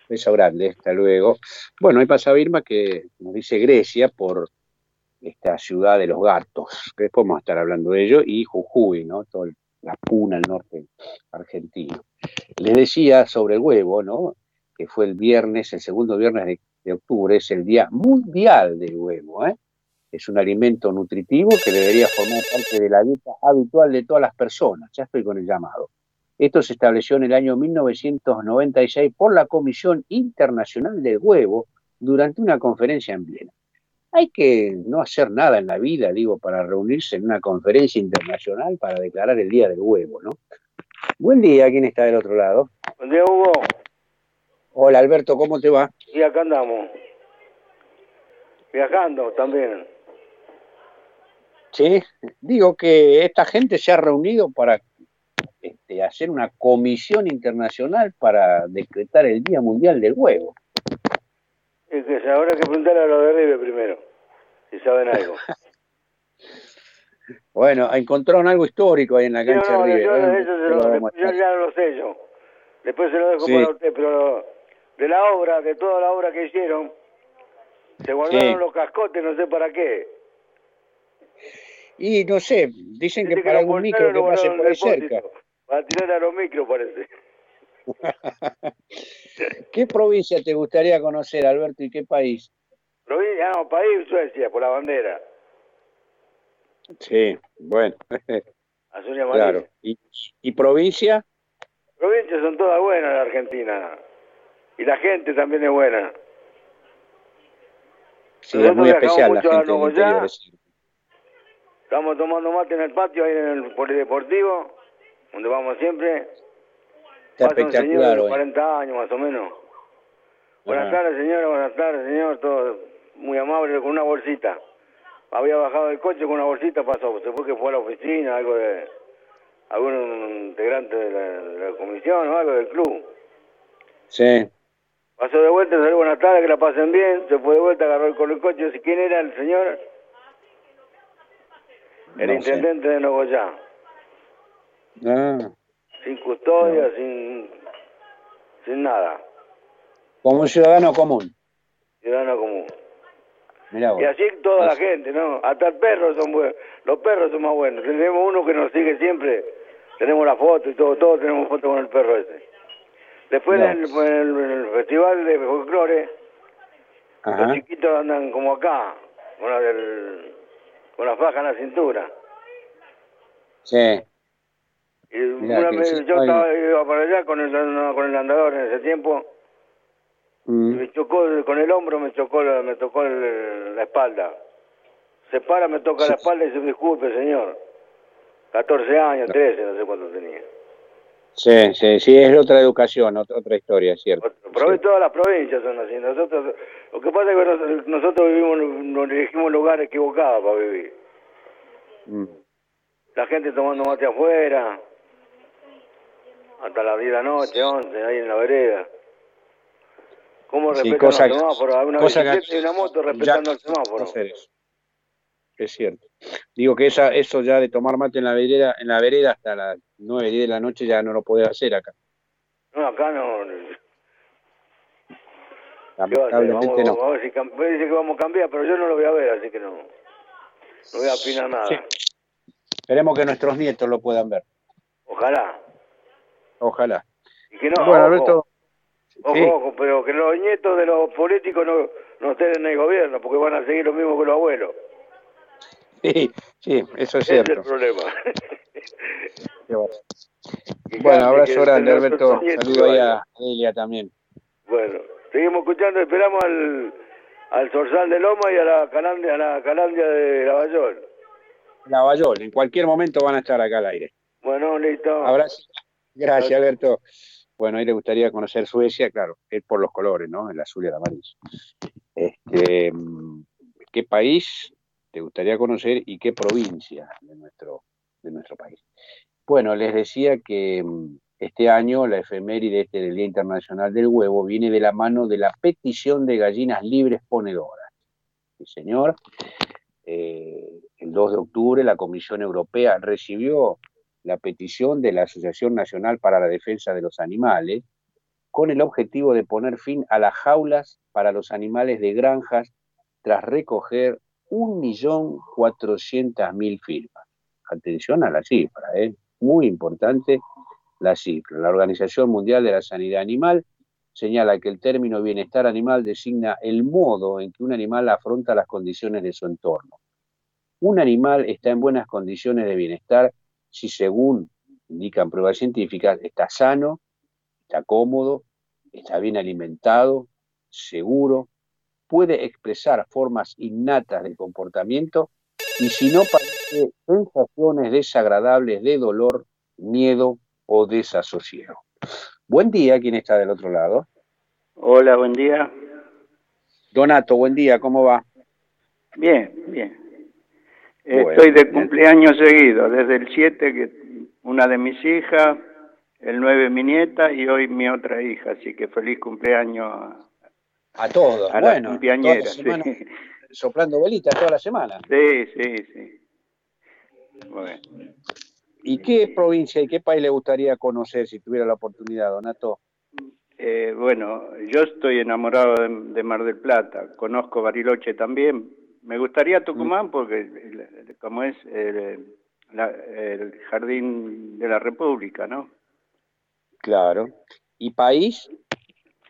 Beso grande, hasta luego. Bueno, ahí pasa Irma que nos dice Grecia por esta ciudad de los gatos, que después vamos a estar hablando de ello, y Jujuy, ¿no? Toda la puna al norte argentino. Les decía sobre el huevo, ¿no? Que fue el viernes, el segundo viernes de, de octubre, es el Día Mundial del Huevo, ¿eh? Es un alimento nutritivo que debería formar parte de la dieta habitual de todas las personas. Ya estoy con el llamado. Esto se estableció en el año 1996 por la Comisión Internacional del Huevo durante una conferencia en Viena. Hay que no hacer nada en la vida, digo, para reunirse en una conferencia internacional para declarar el Día del Huevo, ¿no? Buen día, ¿quién está del otro lado? Buen día, Hugo. Hola, Alberto, ¿cómo te va? Y acá andamos. Viajando también. Sí, digo que esta gente se ha reunido para este, hacer una comisión internacional para decretar el Día Mundial del Huevo. Es que habrá que preguntarle a los de River primero, si saben algo. bueno, encontraron algo histórico ahí en la cancha de River. Yo, ya lo sé yo. Después se lo dejo para usted, pero de la obra, de toda la obra que hicieron, se guardaron los cascotes, no sé para qué. Y no sé, dicen que, para algún micro que pase por ahí cerca. Va a tirar a los micros, parece. ¿Qué provincia te gustaría conocer, Alberto, y qué país? Provincia, no, país Suecia, por la bandera. Sí, bueno. claro. ¿Y, ¿Y, provincia? Provincias son todas buenas en Argentina. Y la gente también es buena. Sí, es muy especial la gente del interior. Estamos tomando mate en el patio, ahí en el polideportivo, donde vamos siempre. Está espectacular un 40 años más o menos. Buenas tardes, señora, buenas tardes, señor. Todo muy amable, con una bolsita. Había bajado del coche con una bolsita, pasó. Se fue que fue a la oficina, algo de. algún integrante de la, comisión o algo del club. Sí. Pasó de vuelta, salió buenas tardes, que la pasen bien. Se fue de vuelta, agarró con el coche. ¿Quién era el señor? El intendente de Nogoyá. Ah. Sin custodia, sin, sin nada. Como un ciudadano común. Ciudadano común. Mirá Y así toda la gente, ¿no? Hasta el perro son buenos. Los perros son más buenos. Tenemos uno que nos sigue siempre. Tenemos la foto y todo, todos tenemos foto con el perro ese. Después en, el, festival de folclore, los chiquitos andan como acá, con la, del, con la faja en la cintura. Sí. Y una vez, yo estaba, iba para allá con el, con el andador en ese tiempo Mm. Me chocó con el hombro, me chocó, me tocó la espalda. Se para, me toca la espalda y dice, disculpe, señor. 14 años, 13, no sé cuánto tenía. Sí, sí, sí, es otra educación, otra, historia, cierto. Pero todas las provincias son así. Nosotros, lo que pasa es que nosotros vivimos, nos elegimos lugares equivocados para vivir. Mm. La gente tomando mate afuera, hasta la 10 de la noche, 11, ahí en la vereda. ¿Cómo respetan los semáforos? Una bicicleta y una moto respetando el semáforo. Es cierto. Digo que esa, eso ya de tomar mate en la vereda, en la vereda hasta las 9, 10 de la noche ya no lo podés hacer acá. No, acá no. Lamentablemente vamos, no. Ver si dice que vamos a cambiar, pero yo no lo voy a ver, así que no, no voy a opinar nada. Esperemos que nuestros nietos lo puedan ver. Ojalá. Ojalá. Y que no, bueno, Alberto, Ojo, ojo, pero que los nietos de los políticos no, no estén en el gobierno, porque van a seguir lo mismo que los abuelos. Sí, sí, eso es cierto. Ese es el problema. bueno, abrazo grande, Alberto. Saludo ahí a Elia también. Bueno, seguimos escuchando, esperamos al, al Zorzal de Loma y a la Calandia, a la Calandia de Lavallol. Lavallol, en cualquier momento van a estar acá al aire. Bueno, listo. Abrazo. Gracias, Alberto. Bueno, ahí le gustaría conocer Suecia, claro, es por los colores, ¿no? El azul y el amarillo. Este, ¿Qué país te gustaría conocer y qué provincia de nuestro, de nuestro país? Bueno, les decía que este año la efeméride este del Día Internacional del Huevo viene de la mano de la petición de gallinas libres ponedoras. Sí, señor. Eh, el 2 de octubre la Comisión Europea recibió la petición de la Asociación Nacional para la Defensa de los Animales con el objetivo de poner fin a las jaulas para los animales de granjas tras recoger 1.400.000 firmas. Atención a la cifra, ¿eh? muy importante la cifra. La Organización Mundial de la Sanidad Animal señala que el término bienestar animal designa el modo en que un animal afronta las condiciones de su entorno. Un animal está en buenas condiciones de bienestar si según indican pruebas científicas, está sano, está cómodo, está bien alimentado, seguro, puede expresar formas innatas de comportamiento y si no padece sensaciones desagradables de dolor, miedo o desasosiego. Buen día, ¿quién está del otro lado? Hola, buen día. Donato, buen día, ¿cómo va? Bien, bien. Estoy de cumpleaños seguido, desde el 7 que una de mis hijas, el 9 mi nieta y hoy mi otra hija, así que feliz cumpleaños a, todos. A bueno, la sí. soplando velitas toda la semana. Sí, sí, sí. Bueno. ¿Y qué provincia y qué país le gustaría conocer si tuviera la oportunidad, Donato? Eh, bueno, yo estoy enamorado de, Mar del Plata, conozco Bariloche también, me gustaría Tucumán mm. porque como es el, jardín de la República, ¿no? Claro. ¿Y país?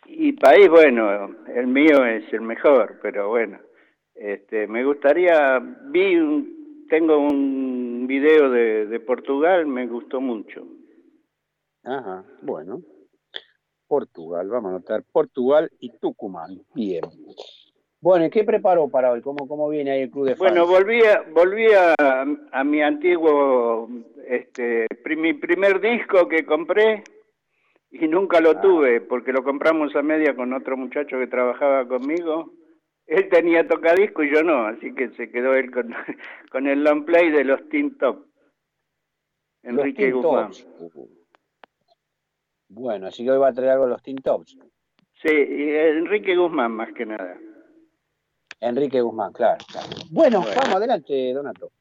Y país, bueno, el mío es el mejor, pero bueno, este, me gustaría, vi, un, tengo un video de, de Portugal, me gustó mucho. Ajá, bueno. Portugal, vamos a anotar Portugal y Tucumán. Bien. Bueno, qué preparó para hoy? ¿Cómo, cómo viene ahí el club de fans? Bueno, volví, a, volví a, mi antiguo, este, mi primer disco que compré y nunca lo ah. tuve porque lo compramos a media con otro muchacho que trabajaba conmigo. Él tenía tocadisco y yo no, así que se quedó él con, con el long play de los Teen Top. Enrique Guzmán. Bueno, así que hoy va a traer algo de los Teen Tops. Sí, y Enrique Guzmán más que nada. Enrique Guzmán, claro. Bueno, vamos adelante, Donato.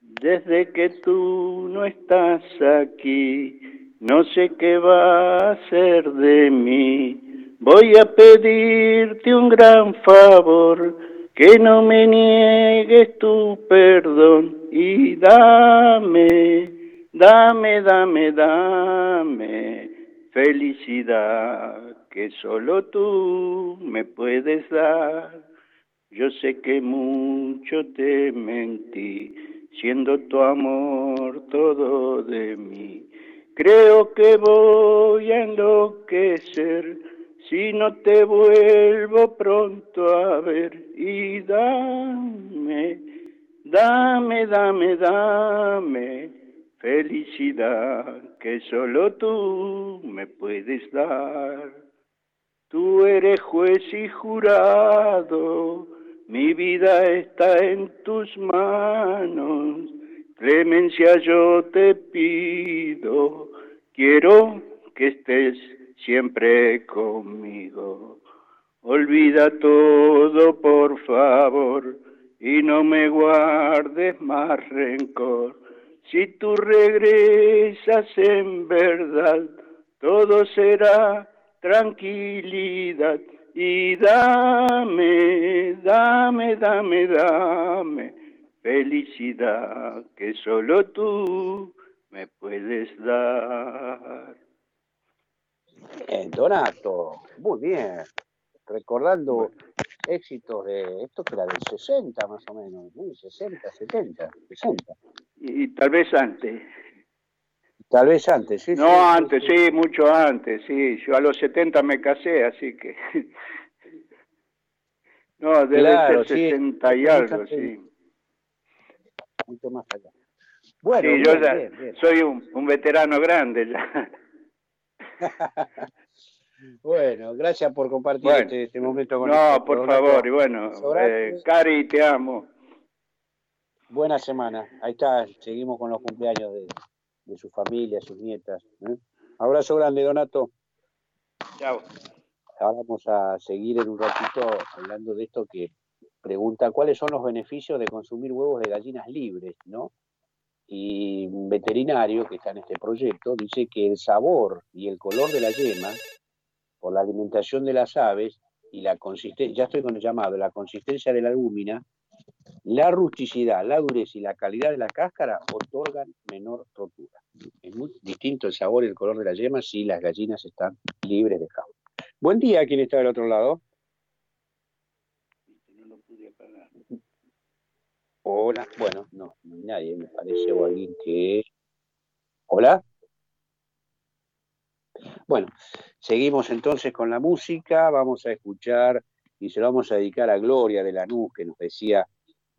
Desde que tú no estás aquí, no sé qué va a ser de mí. Voy a pedirte un gran favor, que no me niegues tu perdón y dame Dame, dame, dame felicidad que solo tú me puedes dar. Yo sé que mucho te mentí, siendo tu amor todo de mí. Creo que voy a enloquecer si no te vuelvo pronto a ver. Y dame, dame, dame, dame felicidad que solo tú me puedes dar. Tú eres juez y jurado, mi vida está en tus manos. Clemencia yo te pido, quiero que estés siempre conmigo. Olvida todo, por favor, y no me guardes más rencor si tú regresas en verdad, todo será tranquilidad. Y dame, dame, dame, dame felicidad que solo tú me puedes dar. Bien, Donato, muy bien. Recordando éxitos de esto que era del 60 más o menos, 60, 70, 60 y, tal vez antes. Tal vez antes, sí. No, antes, sí, mucho antes, sí. Yo a los 70 me casé, así que... no, debe ser 60 y algo, sí. Mucho más allá. Bueno, yo ya soy un, un, veterano grande ya. bueno, gracias por compartir este, este, momento con nosotros. No, por favor, y bueno, eh, Cari, te amo. Buena semana. Ahí está, seguimos con los cumpleaños de, su familia, sus nietas. ¿eh? Abrazo grande, Donato. Chao. Ahora vamos a seguir en un ratito hablando de esto que pregunta cuáles son los beneficios de consumir huevos de gallinas libres, ¿no? Y un veterinario que está en este proyecto dice que el sabor y el color de la yema, por la alimentación de las aves y la consistencia, ya estoy con el llamado, la consistencia de la albúmina, la rusticidad, la dureza y la calidad de la cáscara otorgan menor rotura. Es muy distinto el sabor y el color de la yema si las gallinas están libres de jaula. Buen día, ¿quién está del otro lado? Hola, bueno, no, no hay nadie, me parece, o alguien que... Hola. Bueno, seguimos entonces con la música, vamos a escuchar y se lo vamos a dedicar a Gloria de Lanús, que nos decía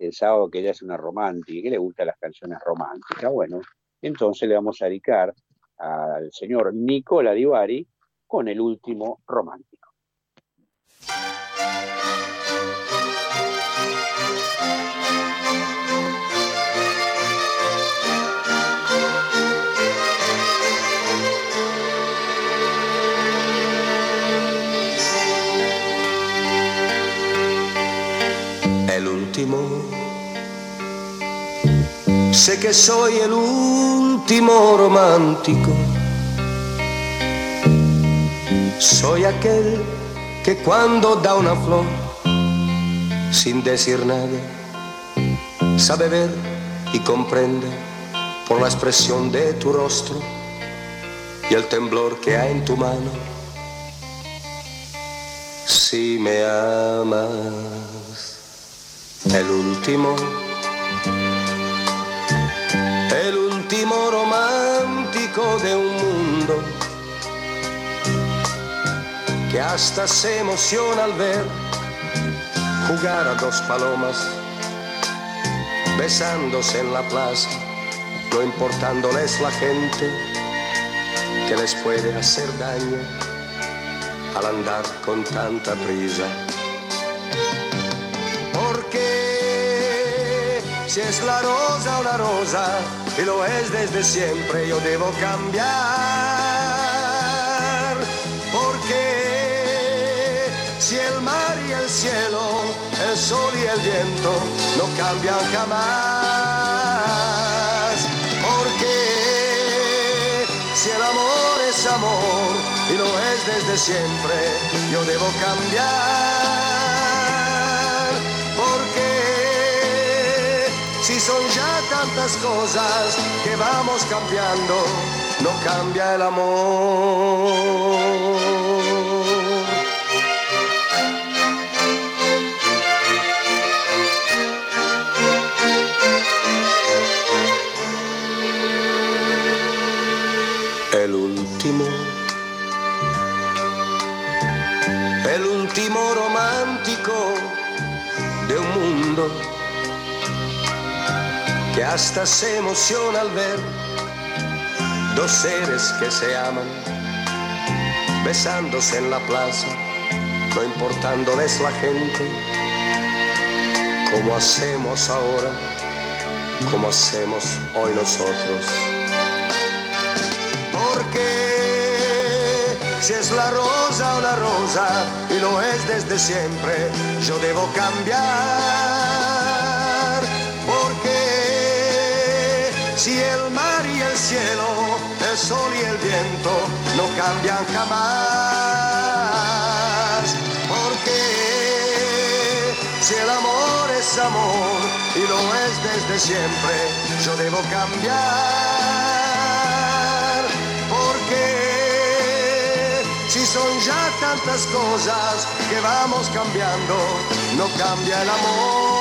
el sábado que ella es una romántica, que le gustan las canciones románticas. Bueno, entonces le vamos a dedicar al señor Nicola Divari con el último romántico. Sé que soy el último romántico. Soy aquel que cuando da una flor, sin decir nada, sabe ver y comprende por la expresión de tu rostro y el temblor que hay en tu mano. Si me amas el último, de un mundo que hasta se emociona al ver jugar a dos palomas besándose en la plaza, no importándoles la gente que les puede hacer daño al andar con tanta prisa. Porque si es la rosa o la rosa, y lo es desde siempre, yo debo cambiar. Porque si el mar y el cielo, el sol y el viento no cambian jamás. Porque si el amor es amor y lo es desde siempre, yo debo cambiar. Si son ya tantas cosas que vamos cambiando, no cambia el amor. Hasta se emociona al ver dos seres que se aman besándose en la plaza, no importándoles la gente, como hacemos ahora, como hacemos hoy nosotros. Porque si es la rosa o la rosa, y lo es desde siempre, yo debo cambiar. Si el mar y el cielo, el sol y el viento no cambian jamás. Porque si el amor es amor y lo es desde siempre, yo debo cambiar. Porque si son ya tantas cosas que vamos cambiando, no cambia el amor.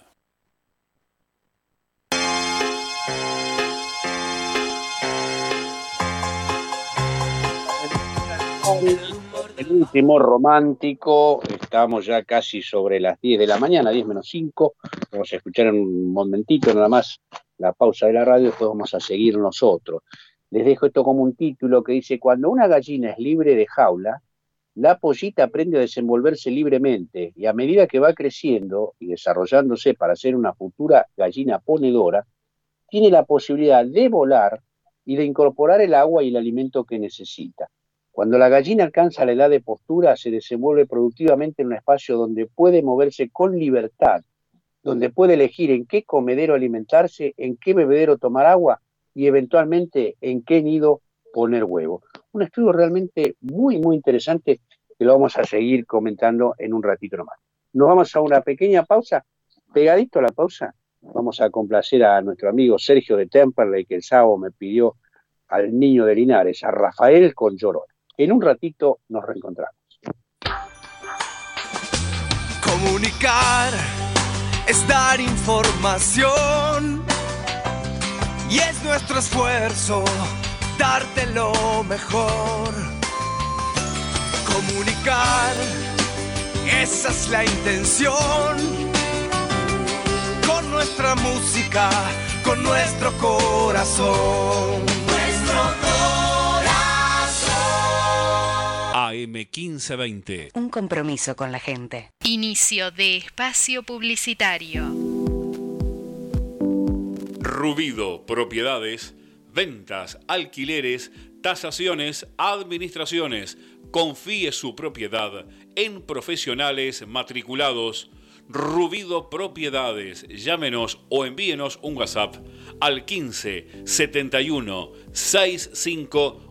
El último romántico, estamos ya casi sobre las 10 de la mañana, 10 menos 5. Vamos a escuchar un momentito nada más la pausa de la radio, después vamos a seguir nosotros. Les dejo esto como un título que dice, cuando una gallina es libre de jaula, la pollita aprende a desenvolverse libremente y a medida que va creciendo y desarrollándose para ser una futura gallina ponedora, tiene la posibilidad de volar y de incorporar el agua y el alimento que necesita. Cuando la gallina alcanza la edad de postura, se desenvuelve productivamente en un espacio donde puede moverse con libertad, donde puede elegir en qué comedero alimentarse, en qué bebedero tomar agua y eventualmente en qué nido poner huevo. Un estudio realmente muy, muy interesante que lo vamos a seguir comentando en un ratito nomás. Nos vamos a una pequeña pausa. Pegadito a la pausa, vamos a complacer a nuestro amigo Sergio de Temperley, que el sábado me pidió al niño de Linares, a Rafael con Llorona. En un ratito nos reencontramos. Comunicar es dar información y es nuestro esfuerzo darte lo mejor. Comunicar, esa es la intención. Con nuestra música, con nuestro corazón. AM 1520. Un compromiso con la gente. Inicio de espacio publicitario. Rubido Propiedades, ventas, alquileres, tasaciones, administraciones. Confíe su propiedad en profesionales matriculados. Rubido Propiedades. Llámenos o envíenos un WhatsApp al 15 71 65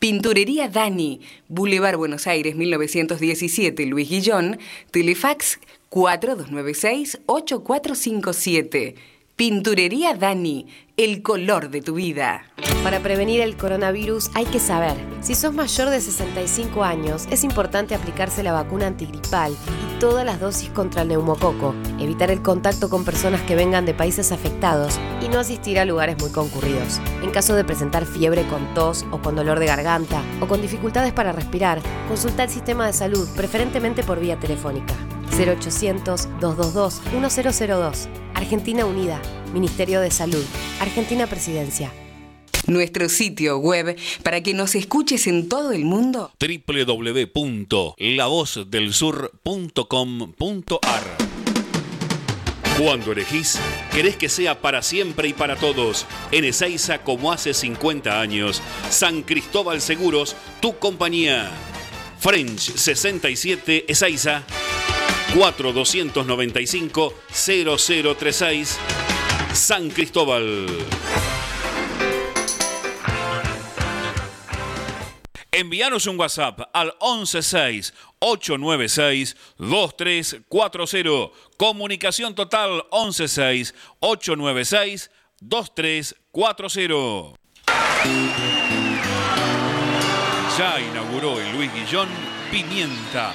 Pinturería Dani, Boulevard Buenos Aires 1917, Luis Guillón, Telefax 4296-8457. Pinturería Dani, el color de tu vida. Para prevenir el coronavirus hay que saber, si sos mayor de 65 años, es importante aplicarse la vacuna antigripal y todas las dosis contra el neumococo, evitar el contacto con personas que vengan de países afectados y no asistir a lugares muy concurridos. En caso de presentar fiebre con tos o con dolor de garganta o con dificultades para respirar, consulta el sistema de salud, preferentemente por vía telefónica. 0800-222-1002. Argentina Unida, Ministerio de Salud, Argentina Presidencia. Nuestro sitio web para que nos escuches en todo el mundo. www.lavozdelsur.com.ar Cuando elegís, querés que sea para siempre y para todos. En Ezeiza, como hace 50 años. San Cristóbal Seguros, tu compañía. French 67 Ezeiza 4295 0036 San Cristóbal. Envíanos un WhatsApp al 116 896 2340. Comunicación total 116 896 2340. Ya inauguró el Luis Guillón Pimienta,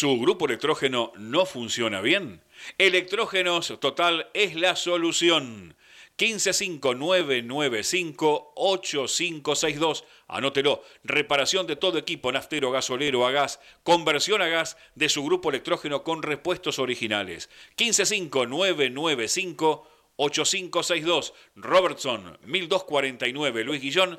¿Su grupo electrógeno no funciona bien? Electrógenos Total es la solución. 1559958562. Anótelo. Reparación de todo equipo naftero, gasolero a gas. Conversión a gas de su grupo electrógeno con repuestos originales. 1559958562. Robertson 1249 Luis Guillón.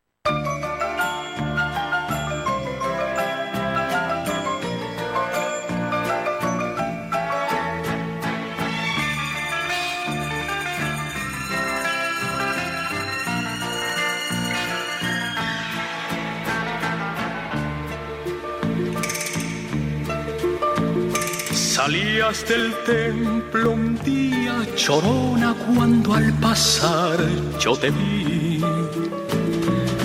Salías del templo un día chorona cuando al pasar yo te vi.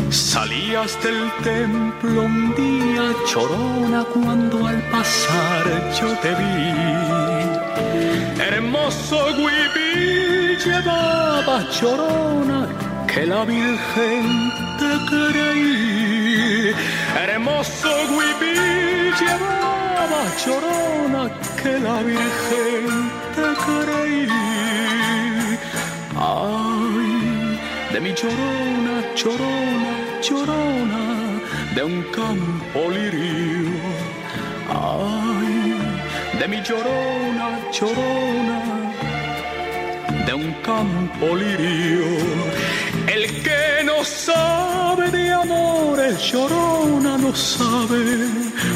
Salías del templo un día chorona cuando al pasar yo te vi. Hermoso huipil llevaba chorona que la Virgen te creí. Hermoso huipil llevaba chorona que la Virgen te creí. Ay, de mi chorona, chorona, chorona, de un campo lirio. Ay, de mi chorona, chorona, de un campo lirio El que no sabe de amores, llorona no sabe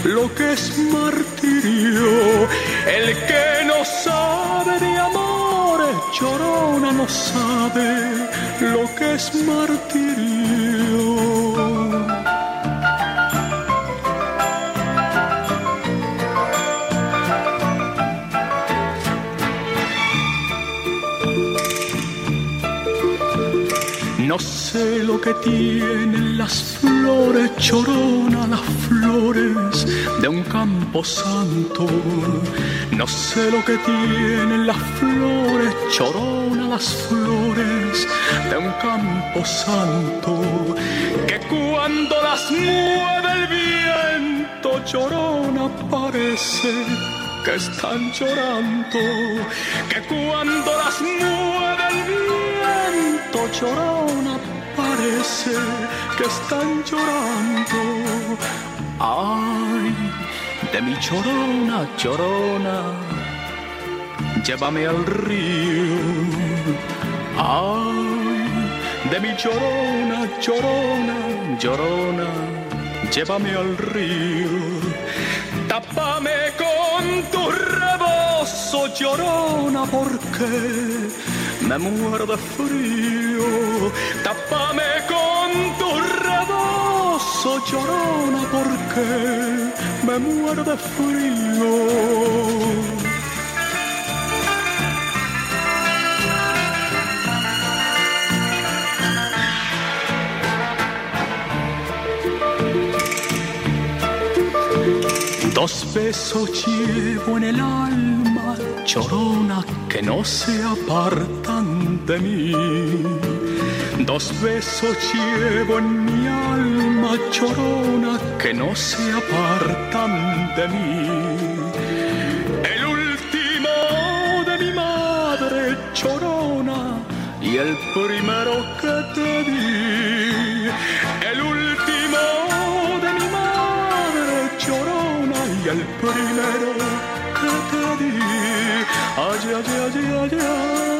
lo que es martirio. El que no sabe de amores, llorona no sabe lo que es martirio. Sé lo que tienen las flores, chorona, las flores de un campo santo. No sé lo que tienen las flores, chorona, las flores de un campo santo. Que cuando las mueve el viento, chorona, parece que están llorando. Que cuando las mueve el viento, llorona, parece que están llorando. Ay, de mi llorona, llorona, llévame al río. Ay, de mi llorona, llorona, llorona, llévame al río. Tápame con tu rebozo, llorona, porque me muero de frío. Tápame llorona, porque me muero de frío. Dos besos llevo en el alma, llorona, que no se apartan de mí. Dos besos llevo en mi alma, llorona, que no se apartan de mí. El último de mi madre, llorona, y el primero que te di. El último de mi madre, llorona, y el primero que te di. Ay, ay, ay, ay, ay.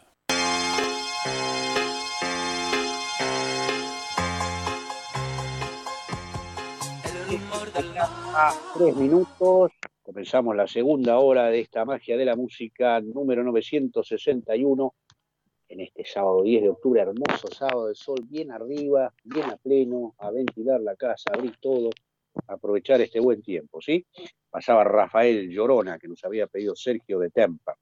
A tres minutos comenzamos la segunda hora de esta magia de la música número 961 en este sábado 10 de octubre, hermoso sábado de sol, bien arriba, bien a pleno, a ventilar la casa, abrir todo, aprovechar este buen tiempo, ¿sí? Pasaba Rafael Llorona, que nos había pedido Sergio de Tempa.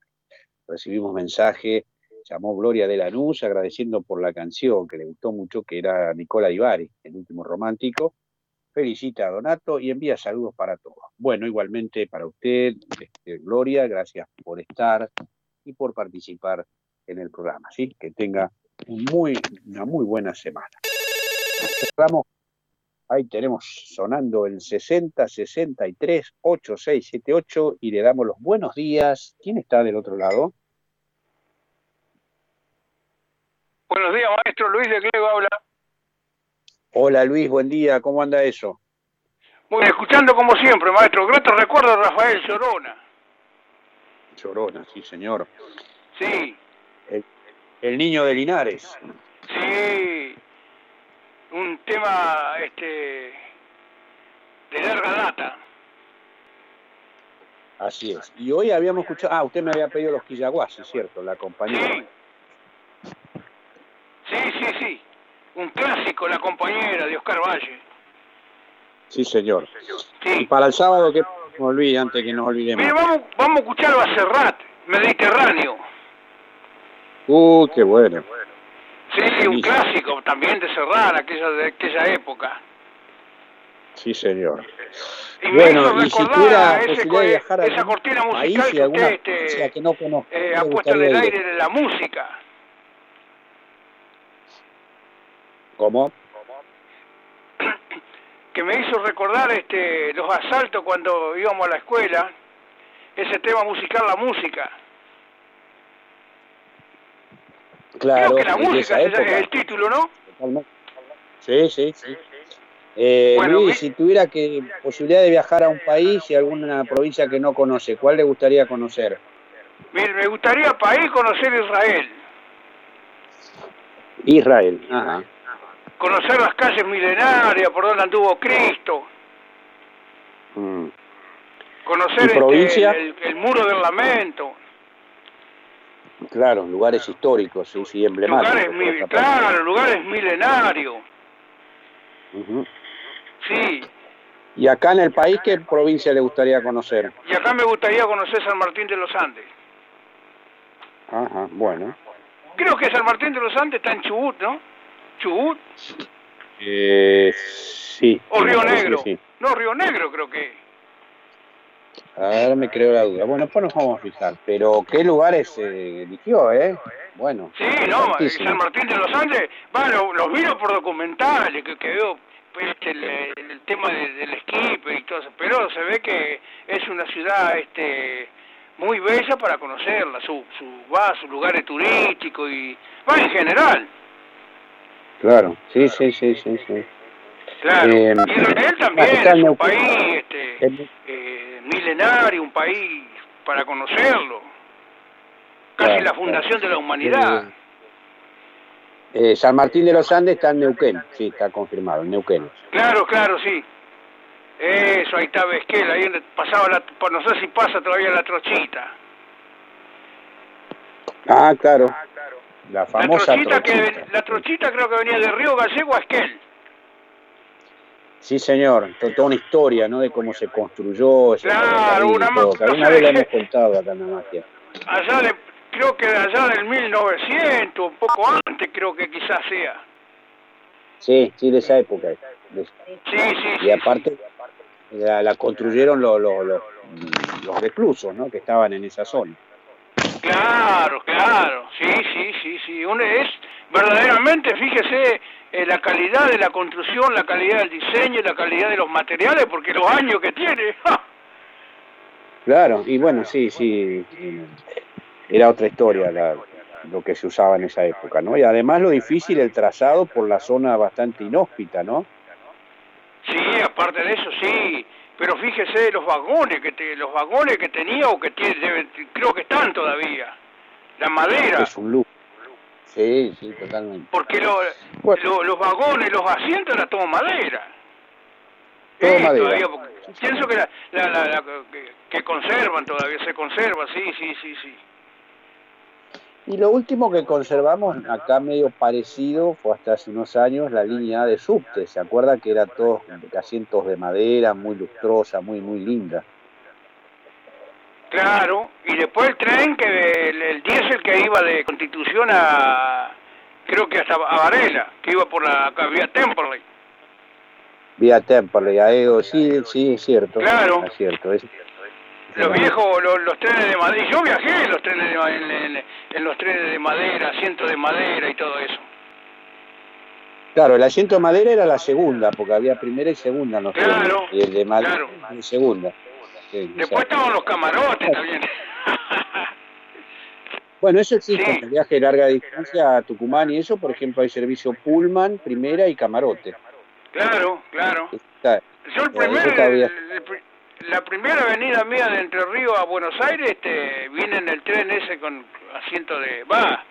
Recibimos mensaje, llamó Gloria de Lanús agradeciendo por la canción que le gustó mucho, que era Nicola Ivari, el último romántico. Felicita a Donato y envía saludos para todos. Bueno, igualmente para usted, este, Gloria, gracias por estar y por participar en el programa, ¿sí? Que tenga muy, una muy buena semana. Cerramos Ahí tenemos sonando el 60 63 8678 y le damos los buenos días. ¿Quién está del otro lado? Buenos días, maestro Luis de Clego habla. Hola Luis, buen día, ¿cómo anda eso? Muy bien, escuchando como siempre, maestro. Grato recuerdo de Rafael Llorona. Llorona, sí, señor. Sí, El, el niño de Linares. sí. Un tema este de larga data. Así es. Y hoy habíamos escuchado, ah, usted me había pedido los Quillaguases, ¿cierto? La compañía. Sí, sí, sí. Un clásico, La compañera de Oscar Valle. Sí, señor. Y para el sábado, que no olvide, antes que nos olvidemos. Mire, vamos, vamos a escucharlo a Serrat, Mediterráneo. Uh, qué bueno. Sí, un clásico también de Serrat, aquella, de aquella época. Sí, señor. Y me Bueno, hizo y si ese posibilidad de viajar a esa cortina musical que alguna usted este, que no eh, ¿qué ha puesto en el ir? aire de la música. ¿Cómo? Que me hizo recordar este los asaltos cuando íbamos a la escuela, ese tema musical, la música. Claro, Creo que la música esa es el título, ¿no? Totalmente. Sí, sí, sí. Eh, Bueno, Luis, si tuviera que posibilidad de viajar a un país y alguna provincia que no conoce, ¿cuál le gustaría conocer? Mire, me gustaría país conocer Israel, Israel. Ajá. Conocer las calles milenarias por donde anduvo Cristo, Mm. conocer ¿Y este, el, el muro del lamento, Claro, lugares históricos, sí, sí, emblemáticos. lugares, claro, lugares milenarios, sí. ¿Y acá en el país qué provincia le gustaría conocer? Y acá me gustaría conocer San Martín de los Andes. Ajá, bueno. Creo que San Martín de los Andes está en Chubut, ¿no? Chubut Eh, sí. o Río Negro. sí. No, Río Negro creo que. Ahora me creo la duda. Bueno, después nos vamos a fijar. Pero ¿qué lugares eh, eligió, eh? Bueno. Sí, no. San Martín de los Andes, lo- los miro por documentales, que, que veo este, el, el tema de- del esquí y todo eso, pero se ve que es una ciudad este muy bella para conocerla, su, su va, sus lugares turísticos y va en general, Claro, sí, sí, sí, sí. sí. claro. Eh, y Israel también es un país este, eh, milenario, un país para conocerlo, casi Claro, la fundación de la humanidad. Eh, San Martín de los Andes está en Neuquén, sí, está confirmado, en Neuquén. Claro, claro, sí. Eso, ahí está Esquel, ahí pasaba la, no sé si pasa todavía la trochita. Ah, claro. La La famosa trochita, que, trochita. la trochita creo que venía de Río Gallego a Esquel. Sí, señor. To- Toda una historia, ¿no? De cómo se construyó ese Claro, una todo, que alguna vez la hemos contado acá en la magia. Allá de, creo que de allá del 1900, un poco antes creo que quizás sea. Sí, sí, de esa época. De- Sí, sí, Y aparte, la, la construyeron los, los, los, los reclusos, ¿no? Que estaban en esa zona. Claro, claro, sí, sí, sí, sí. Uno es verdaderamente, fíjese, eh, la calidad de la construcción, la calidad del diseño, la calidad de los materiales, porque los años que tiene. ¡ja! Claro, y bueno, sí, sí. Era otra historia la- lo que se usaba en esa época, ¿no? Y además lo difícil, el trazado por la zona bastante inhóspita, ¿no? Sí, aparte de eso, sí. Pero fíjese los vagones que te, los vagones que tenía o que tiene, debe- creo que están todavía. La madera, Es un lujo. Sí, sí, totalmente. porque lo- lo- los vagones, los asientos era todo madera. Todo Eh, madera. todavía, porque pienso que, la, la- la- la- que, que conservan todavía, se conserva, sí, sí, sí, sí. Y lo último que conservamos acá medio parecido fue hasta hace unos años la línea A de subte. ¿Se acuerda que era todos asientos de madera, muy lustrosa, muy, muy linda? Claro, y después el tren, que el, el diésel que iba de Constitución a, creo que hasta a Varela, que iba por la vía Temperley. Vía Temperley, Aedo, sí, sí, es cierto. Claro. Es cierto. Es, Los viejos, los, los trenes de madera, yo viajé en los trenes de, en, en- en los trenes de madera, asientos de madera y todo eso. Claro, el asiento de madera era la segunda, porque había primera y segunda los Claro, Y el de madera claro. segunda. Sí, Después exacto. estaban los camarotes también. Bueno, eso existe en el viaje de larga distancia a Tucumán y eso, por ejemplo, hay servicio Pullman, primera y camarote. claro, claro. Está- Yo el Eh, primer, el- el la primera venida mía de Entre Ríos a Buenos Aires, este, vine en el tren ese con asiento de, va,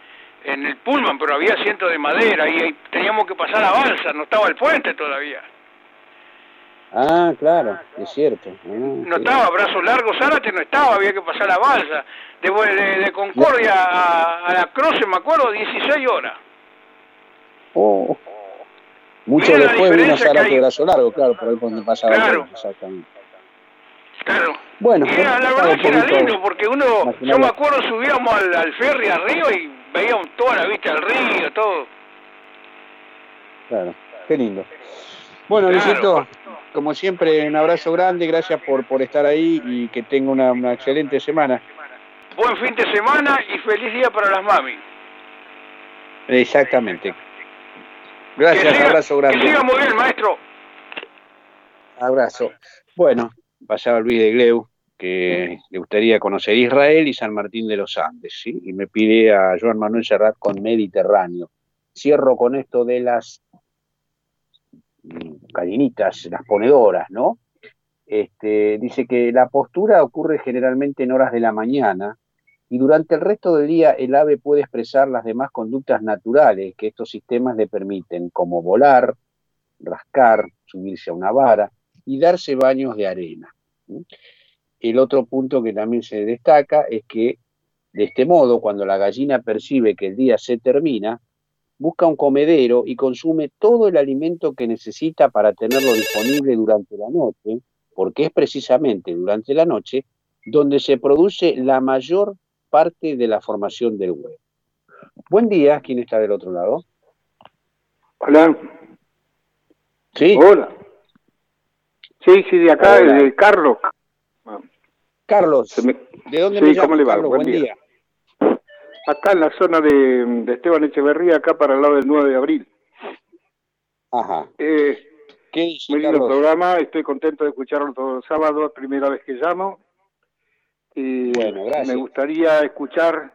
en el Pullman, pero había asiento de madera y teníamos que pasar a balsa, no estaba el puente todavía. Ah, claro, es cierto. Ah, No sí. estaba, Brazo Largo, Zárate no estaba, había que pasar a balsa. De, de, de Concordia a, a la Croce, me acuerdo, 16 horas. Oh. Mucho Mira después vino Zárate hay. Brazo Largo, claro, por ahí donde pasaba el Claro. exactamente. Claro. Bueno, Y era- la verdad que era lindo, porque uno, yo me acuerdo, subíamos al, al ferry a Río y veíamos toda la vista del río, todo. Claro, qué lindo. Bueno, Claro. Luisito, como siempre, un abrazo grande, gracias por, por estar ahí y que tenga una, una excelente semana. Buen fin de semana y feliz día para las mami. Exactamente. Gracias, abrazo grande. Que siga muy bien, maestro. Abrazo. Bueno, pasaba Luis de Gleu, que le gustaría conocer Israel y San Martín de los Andes, ¿sí? Y me pide a Joan Manuel Serrat con Mediterráneo. Cierro con esto de las gallinitas, las ponedoras, ¿no? Este, dice que la postura ocurre generalmente en horas de la mañana y durante el resto del día el ave puede expresar las demás conductas naturales que estos sistemas le permiten, como volar, rascar, subirse a una vara y darse baños de arena. El otro punto que también se destaca es que de este modo, cuando la gallina percibe que el día se termina, busca un comedero y consume todo el alimento que necesita para tenerlo disponible durante la noche, porque es precisamente durante la noche donde se produce la mayor parte de la formación del huevo. Buen día, ¿quién está del otro lado? Hola. Sí. Hola. Sí, sí, de acá, de Carlos. Carlos, ¿de dónde sí, me llama, ¿cómo le va? Carlos? Buen Buen día. día. Acá en la zona de, de Esteban Echeverría, acá para el lado del 9 de abril. Ajá. Eh, ¿Qué muy lindo Carlos? programa, estoy contento de escucharlo todos los sábados, primera vez que llamo. Y Bueno, gracias. me gustaría escuchar,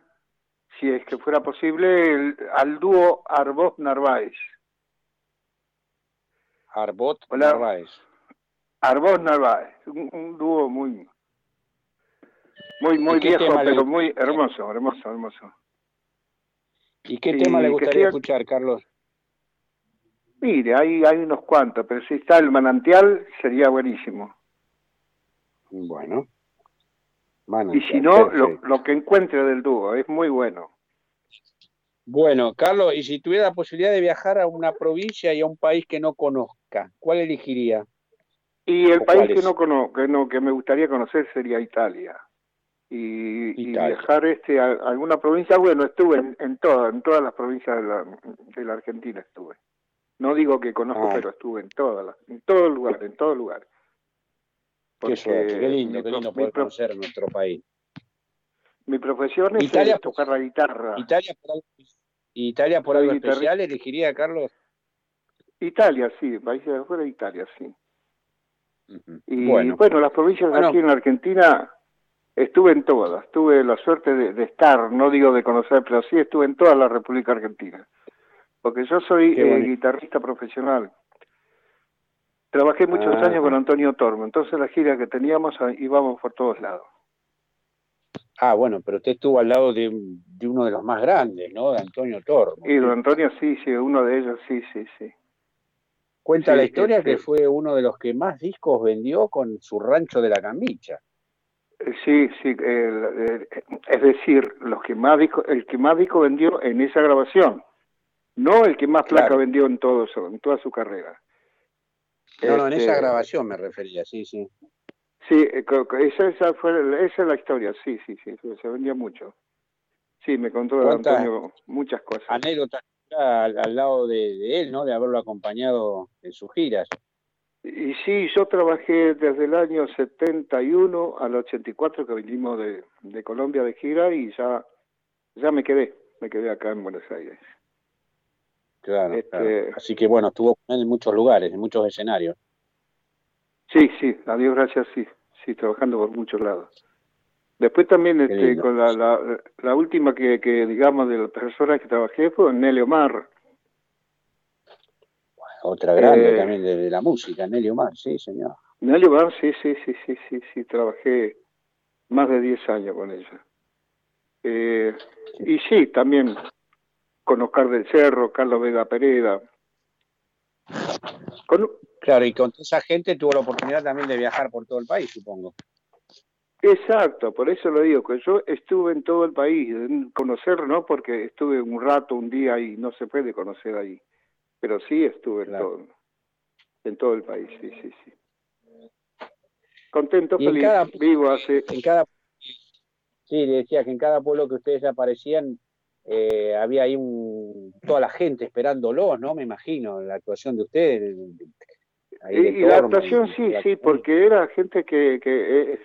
si es que fuera posible, el- al dúo Arbós Narváez. Arbot Hola. Narváez. Arbós Narváez, un, un dúo muy muy muy ¿Y qué viejo, le pero muy hermoso, hermoso, hermoso. ¿Y qué Y tema le gustaría sea- escuchar, Carlos? Mire, hay, hay unos cuantos, pero si está el manantial sería buenísimo. Bueno. Y si no, lo, lo que encuentre del dúo, es muy bueno. Bueno, Carlos, y si tuviera la posibilidad de viajar a una provincia y a un país que no conozca, ¿cuál elegiría? Y el ¿O país que no, cono- que no que me gustaría conocer sería Italia. Y, y Italia. viajar este a, a alguna provincia, bueno, estuve en, en todas, en todas las provincias de la, de la Argentina estuve. No digo que conozco, Ah. pero estuve en todas las, en todo lugar, en todo lugar. Qué Porque suerte, qué lindo, mi qué lindo poder conocer nuestro país. Mi profesión es Italia, tocar la guitarra. Italia por algo, Italia por algo especial elegiría, Carlos. Italia, sí, países de afuera, Italia, sí. Y Bueno. bueno, las provincias Bueno. aquí en Argentina estuve en todas, tuve la suerte de, de estar, no digo de conocer, pero sí estuve en toda la República Argentina. Porque yo soy eh, guitarrista profesional. Trabajé muchos Ajá. años con Antonio Tormo, entonces la gira que teníamos ah, íbamos por todos lados. Ah, bueno, pero usted estuvo al lado de, de uno de los más grandes, ¿no? De Antonio Tormo. Y don Antonio sí, sí, uno de ellos sí, sí, sí. Cuenta Sí, la historia este- que fue uno de los que más discos vendió con su rancho de la Cambicha. Sí, sí, es decir, los que más disco, el que más disco vendió en esa grabación, no el que más placa Claro. vendió en todo en toda su carrera. No, no, en Este, esa grabación me refería, sí, sí. Sí, eh, esa, esa fue esa es la historia, sí, sí, sí, se- vendía mucho. Sí, me contó don ¿Cuántas Antonio muchas cosas. Anécdotas al, al lado de, de él, ¿no? De haberlo acompañado en sus giras. Y sí, yo trabajé desde el año 71 al 84 que vinimos de, de Colombia de gira y ya ya me quedé, me quedé acá en Buenos Aires. Claro, Este- claro. Así que bueno, estuvo con él en muchos lugares, en muchos escenarios. Sí, sí, a Dios gracias, sí, sí, trabajando por muchos lados. Después también, este, con la, la, la última que, que, digamos, de las personas que trabajé fue Nelly Omar. Otra grande Eh, también de, de la música, Nelly Omar, sí, señor. Nelly Omar, sí, sí, sí, sí, sí, sí, trabajé más de 10 años con ella. Eh, y sí, también con Oscar del Cerro, Carlos Vega Pereda. Con, Claro, y con toda esa gente tuvo la oportunidad también de viajar por todo el país, supongo. Exacto, por eso lo digo, que yo estuve en todo el país, en conocer, ¿no? Porque estuve un rato, un día y no se puede conocer ahí, pero sí estuve en, todo, en todo el país, sí, sí, sí. Contento, Y feliz, cada- vivo hace... En cada, sí, le decía que en cada pueblo que ustedes aparecían eh, había ahí un, toda la gente esperándolos, ¿no? Me imagino, la actuación de ustedes. Y, y la actuación sí, sí, porque era gente que, que, eh,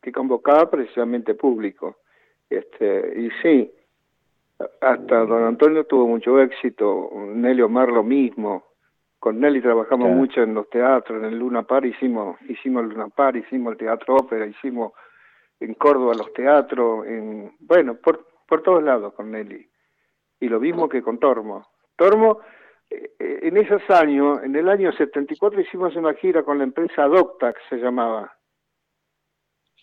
que convocaba precisamente público. Este, y sí, Hasta don Antonio tuvo mucho éxito, Nelly Omar lo mismo. Con Nelly trabajamos mucho en los teatros, en el Luna Par hicimos, hicimos el Luna Par, hicimos el Teatro Ópera, hicimos en Córdoba los teatros, en bueno, por, por todos lados con Nelly. Y lo mismo que con Tormo. Tormo, eh, eh, en esos años, en el año 74 hicimos una gira con la empresa Doctax, se llamaba.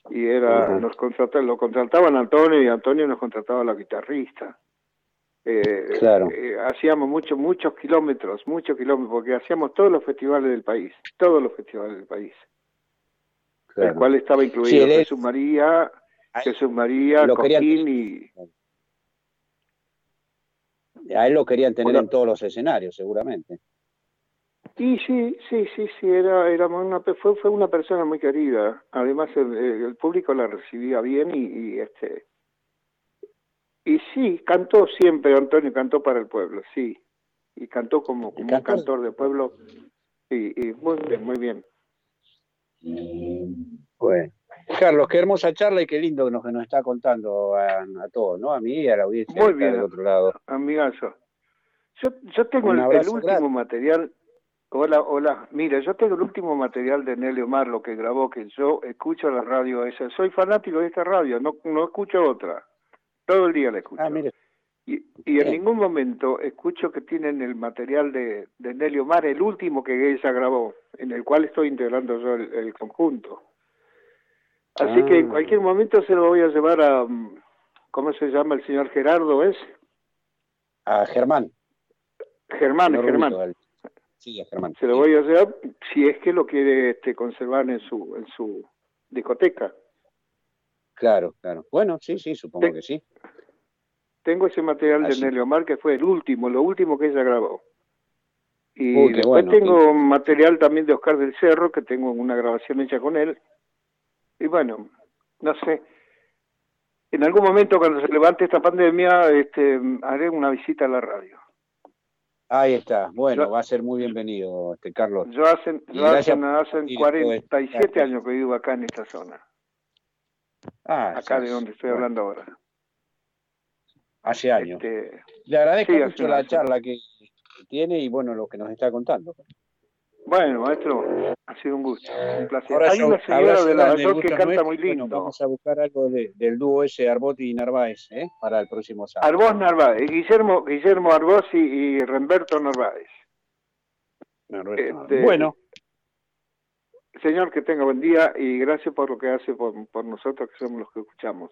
Y era, nos contrataban, lo contrataban Antonio y Antonio nos contrataba a la guitarrista. Eh, claro. hacíamos muchos, muchos kilómetros, muchos kilómetros, porque hacíamos todos los festivales del país, todos los festivales del país el cual estaba incluido Jesús María, Jesús María, Coquín y... A él lo querían tener en todos los escenarios, seguramente. Y sí, sí, sí, sí, era, era una, fue, fue una persona muy querida. Además, el, público la recibía bien y, este y sí, cantó siempre, Antonio cantó para el pueblo, sí. Y cantó como, como un cantor de pueblo. Y, y muy bien, muy bien. Bueno. Carlos, qué hermosa charla y qué lindo que nos, nos está contando a, todos, ¿no? A mí y a la audiencia Muy bien, del otro lado. Amigazo. Yo, yo tengo el, último material. Hola, hola. Mira, yo tengo el último material de Nelly Omar, lo que grabó, que yo escucho la radio esa. Soy fanático de esta radio, no, no escucho otra. Todo el día la escucho. Ah, mire. Y, y en ningún momento escucho que tienen el material de, de Nelly Omar, el último que ella grabó, en el cual estoy integrando yo el, conjunto. Así que en ah. cualquier momento se lo voy a llevar a, ¿cómo se llama el señor Gerardo, es? A Germán. Germán, Germán. Sí, Germán. Se lo voy a llevar si es que lo quiere este, conservar en su, en su discoteca. Claro, claro. Bueno, sí, sí, supongo que sí. Tengo ese material de Nelly Omar que fue el último, lo último que ella grabó. Y después tengo material también de Oscar del Cerro, que tengo una grabación hecha con él. Y bueno, no sé. En algún momento cuando se levante esta pandemia, este, haré una visita a la radio. Ahí está. Bueno, va a ser muy bienvenido, este Carlos. Yo hacen, yo hacen, hacen 47 años que vivo acá en esta zona. Ah, acá de donde estoy hablando ahora hace años. Este, Le agradezco mucho la charla que tiene y bueno, lo que nos está contando. Bueno, maestro, ha sido un gusto, un placer. Hay una señora de la York que canta muy lindo. vamos a buscar algo del dúo ese Arboti y Narváez ¿eh? para el próximo sábado. Arbós Narváez, Guillermo, Guillermo Arbós y, Remberto Narváez. Este, bueno. Señor, que tenga buen día y gracias por lo que hace por, por nosotros que somos los que escuchamos.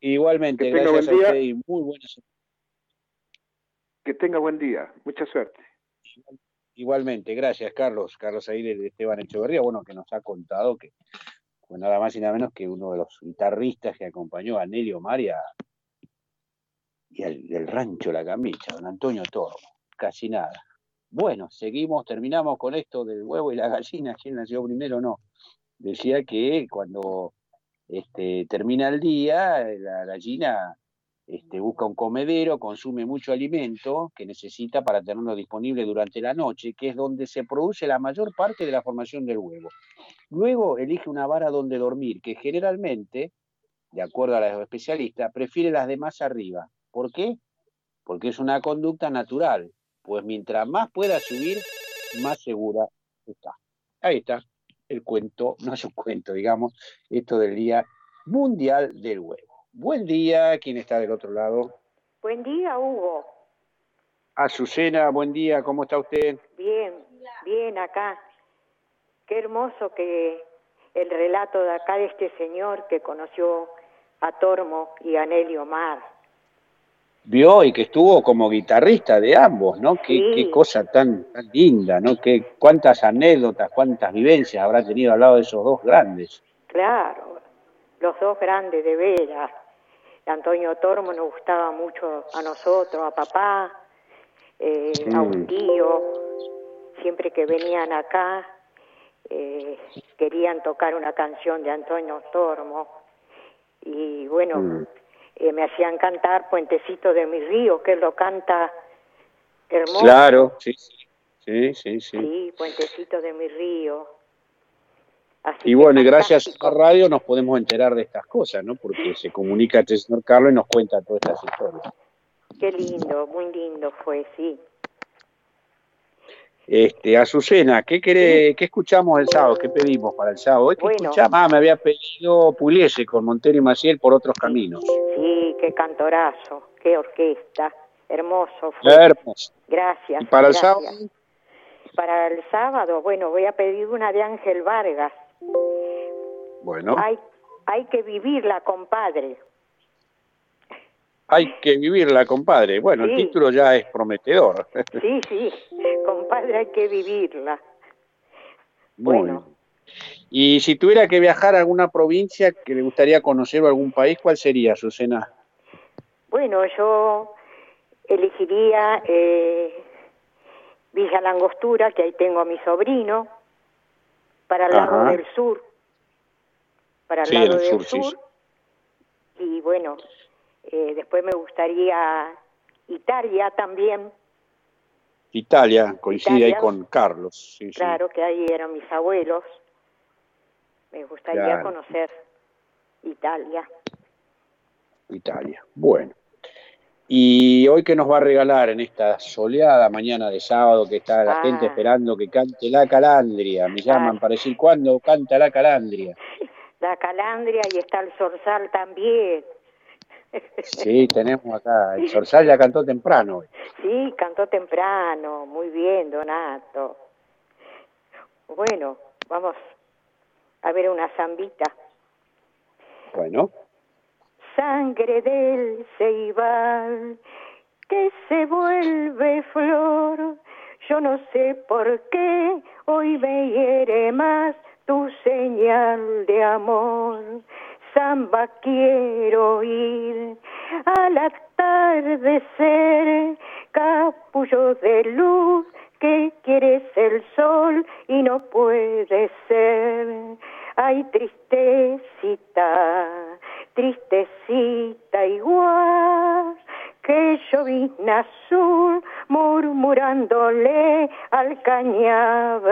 Igualmente, que gracias a usted y muy buenas. Que tenga buen día, mucha suerte. Igualmente, gracias Carlos, Carlos Aire de Esteban Echeverría, bueno, que nos ha contado que fue nada más y nada menos que uno de los guitarristas que acompañó a Nelio Maria y al del rancho La Camicha, don Antonio Toro, casi nada. Bueno, seguimos, terminamos con esto del huevo y la gallina, quién nació primero no. Decía que cuando este, termina el día, la gallina este, busca un comedero, consume mucho alimento que necesita para tenerlo disponible durante la noche, que es donde se produce la mayor parte de la formación del huevo. Luego elige una vara donde dormir, que generalmente, de acuerdo a los especialistas, prefiere las de más arriba. ¿Por qué? Porque es una conducta natural, pues mientras más pueda subir, más segura está. Ahí está el cuento, no es un cuento, digamos, esto del Día Mundial del Huevo. Buen día, ¿quién está del otro lado? Buen día, Hugo. Azucena, buen día, ¿cómo está usted? Bien, bien acá. Qué hermoso que el relato de acá de este señor que conoció a Tormo y a Nelly Omar vio y que estuvo como guitarrista de ambos, ¿no? Qué, cosa tan, tan, linda, ¿no? Qué, cuántas anécdotas, cuántas vivencias habrá tenido al lado de esos dos grandes. Claro, los dos grandes de veras. Antonio Tormo nos gustaba mucho a nosotros, a papá, eh, a un tío, siempre que venían acá eh, querían tocar una canción de Antonio Tormo. Y bueno, mm. Eh, me hacían cantar Puentecito de mi río, que lo canta hermoso. Claro, sí, sí, sí, sí. Sí, Puentecito de mi río. Y bueno, y gracias a la radio nos podemos enterar de estas cosas, ¿no? Porque se comunica este señor Carlos y nos cuenta todas estas historias. Qué lindo, muy lindo fue, sí. Este, Azucena, ¿qué, querés, ¿qué escuchamos el sábado? ¿Qué pedimos para el sábado? ¿Qué escuchamos? Ah, me había pedido Pugliese con Montero y Maciel por otros caminos. Sí, qué cantorazo, qué orquesta, hermoso. Fue. Hermoso. Gracias. ¿Y para el sábado? Para el sábado, bueno, voy a pedir una de Ángel Vargas. Bueno, Hay, hay que vivirla, compadre. hay que vivirla, compadre. Bueno, el título ya es prometedor. Sí, sí, compadre, hay que vivirla. Muy bien. Y si tuviera que viajar a alguna provincia que le gustaría conocer o algún país, ¿cuál sería, Azucena? Bueno, yo elegiría eh, Villa Langostura, que ahí tengo a mi sobrino, para el lado Ajá. del sur, para el Sí, lado el del sur, sur, sí, y bueno, eh, después me gustaría Italia también, Italia, coincide ahí con Carlos. Sí. claro que ahí eran mis abuelos, me gustaría Claro. conocer Italia. Italia. Bueno. Y hoy que nos va a regalar en esta soleada mañana de sábado que está la Ah. gente esperando que cante la calandria. Me llaman para decir cuándo canta la calandria. La calandria y está el zorzal también. Sí, tenemos acá. El Sorsal ya cantó temprano hoy. Sí, cantó temprano, muy bien, Donato. Bueno, vamos a ver una zambita. Bueno. Sangre del ceibal que se vuelve flor. Yo no sé por qué hoy me hiere más tu señal de amor. Samba quiero ir al atardecer, capullo de luz que quieres el sol y no puede ser. Ay, tristecita, tristecita igual que llovizna azul murmurándole al cañaveral.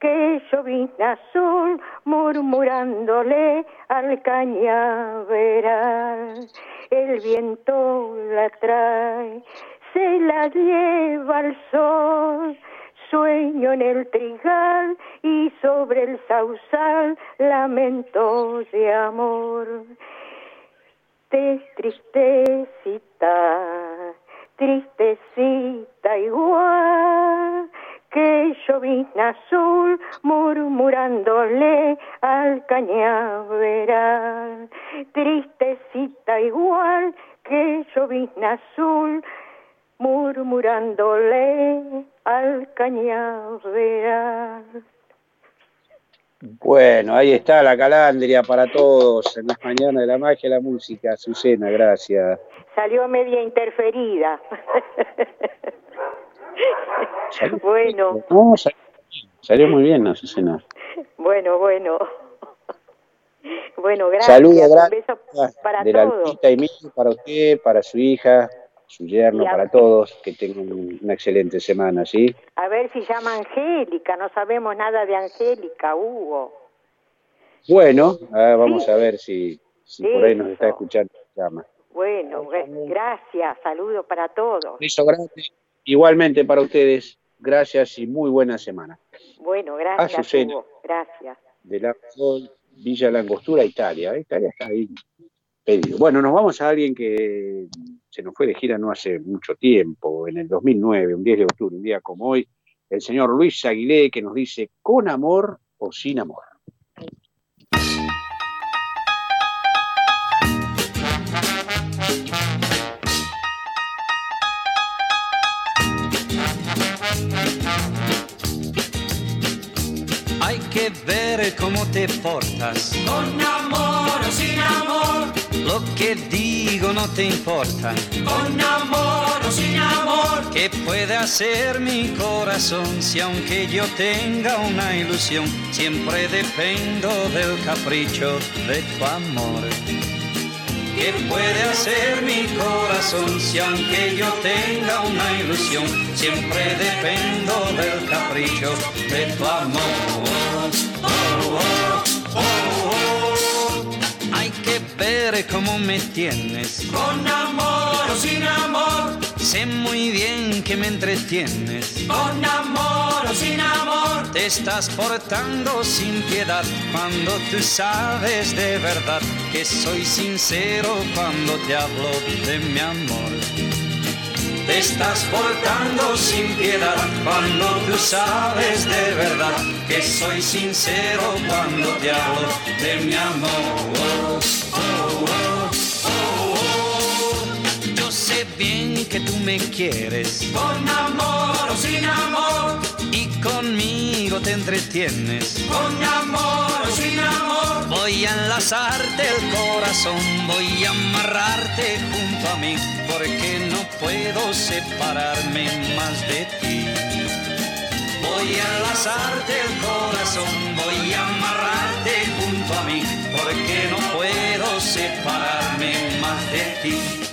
Que llovizna azul murmurándole al cañaveral. El viento la trae se la lleva al sol sueño en el trigal y sobre el sausal lamentos de amor de tristecita, tristecita igual que llovizna azul murmurándole al cañaveral. Tristecita igual que llovizna azul murmurándole al cañaveral. Bueno, ahí está la calandria para todos en las mañanas de la magia y la música. Azucena, gracias. Salió media interferida. bueno, No, salió, salió muy bien, Azucena. bueno, bueno. Bueno, gracias. Saludos Un grandes beso para de la todos. Lupita y mí, para usted, para su hija, su yerno, a- para todos. Que tengan un- una excelente semana, ¿sí? A ver si llama Angélica. No sabemos nada de Angélica, Hugo. Bueno, ah, vamos a ver si, si por ahí nos Eso. está escuchando. Llama. Bueno, gra- gracias. Saludos para todos. Beso grande. Igualmente para ustedes. Gracias y muy buena semana. Bueno, gracias, Azucena. Hugo. Gracias. de la Villa Langostura, Italia. Italia está ahí pedido. Bueno, nos vamos a alguien que se nos fue de gira no hace mucho tiempo, en el 2009, un 10 de octubre, un día como hoy, el señor Luis Aguilé, que nos dice, ¿con amor o sin amor? Hay que ver cómo te portas. Con amor o sin amor, Lo que digo no te importa. con amor o sin amor, ¿Qué puede hacer mi corazón si aunque yo tenga una ilusión, siempre dependo del capricho de tu amor? ¿Qué puede hacer mi corazón si aunque yo tenga una ilusión, siempre dependo del capricho de tu amor? Hay que ver cómo me tienes. Con amor o sin amor. Sé muy bien que me entretienes. Con amor o sin amor. Te estás portando sin piedad cuando tú sabes de verdad que soy sincero cuando te hablo de mi amor. Te estás portando sin piedad cuando tú sabes de verdad que soy sincero cuando te hablo de mi amor. Yo sé bien que tú me quieres Con amor o sin amor. Conmigo te entretienes. Con amor o sin amor. Voy a enlazarte el corazón, voy a amarrarte junto a mí, porque no puedo separarme más de ti. Voy a enlazarte el corazón, voy a amarrarte junto a mí, porque no puedo separarme más de ti.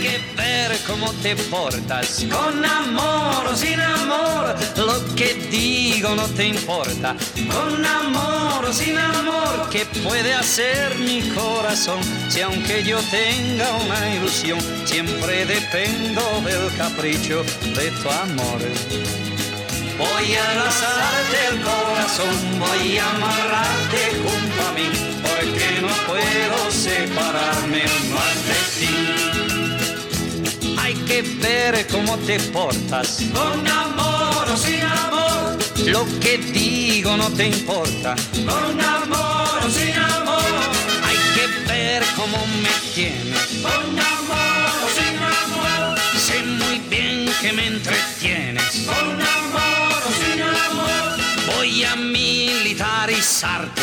Que ver cómo te portas, con amor o sin amor. Lo que digo no te importa, con amor o sin amor. ¿Qué puede hacer mi corazón si aunque yo tenga una ilusión, siempre dependo del capricho de tu amor? Voy a enlazarte el corazón, voy a amarrarte junto a mí, porque no puedo separarme más de ti. Ver cómo te portas, Con amor o sin amor. lo que digo no te importa. Con amor o sin amor. Hay que ver cómo me tienes, Con amor o sin amor. sé muy bien que me entretienes. Con amor o sin amor. Voy a militarizarte.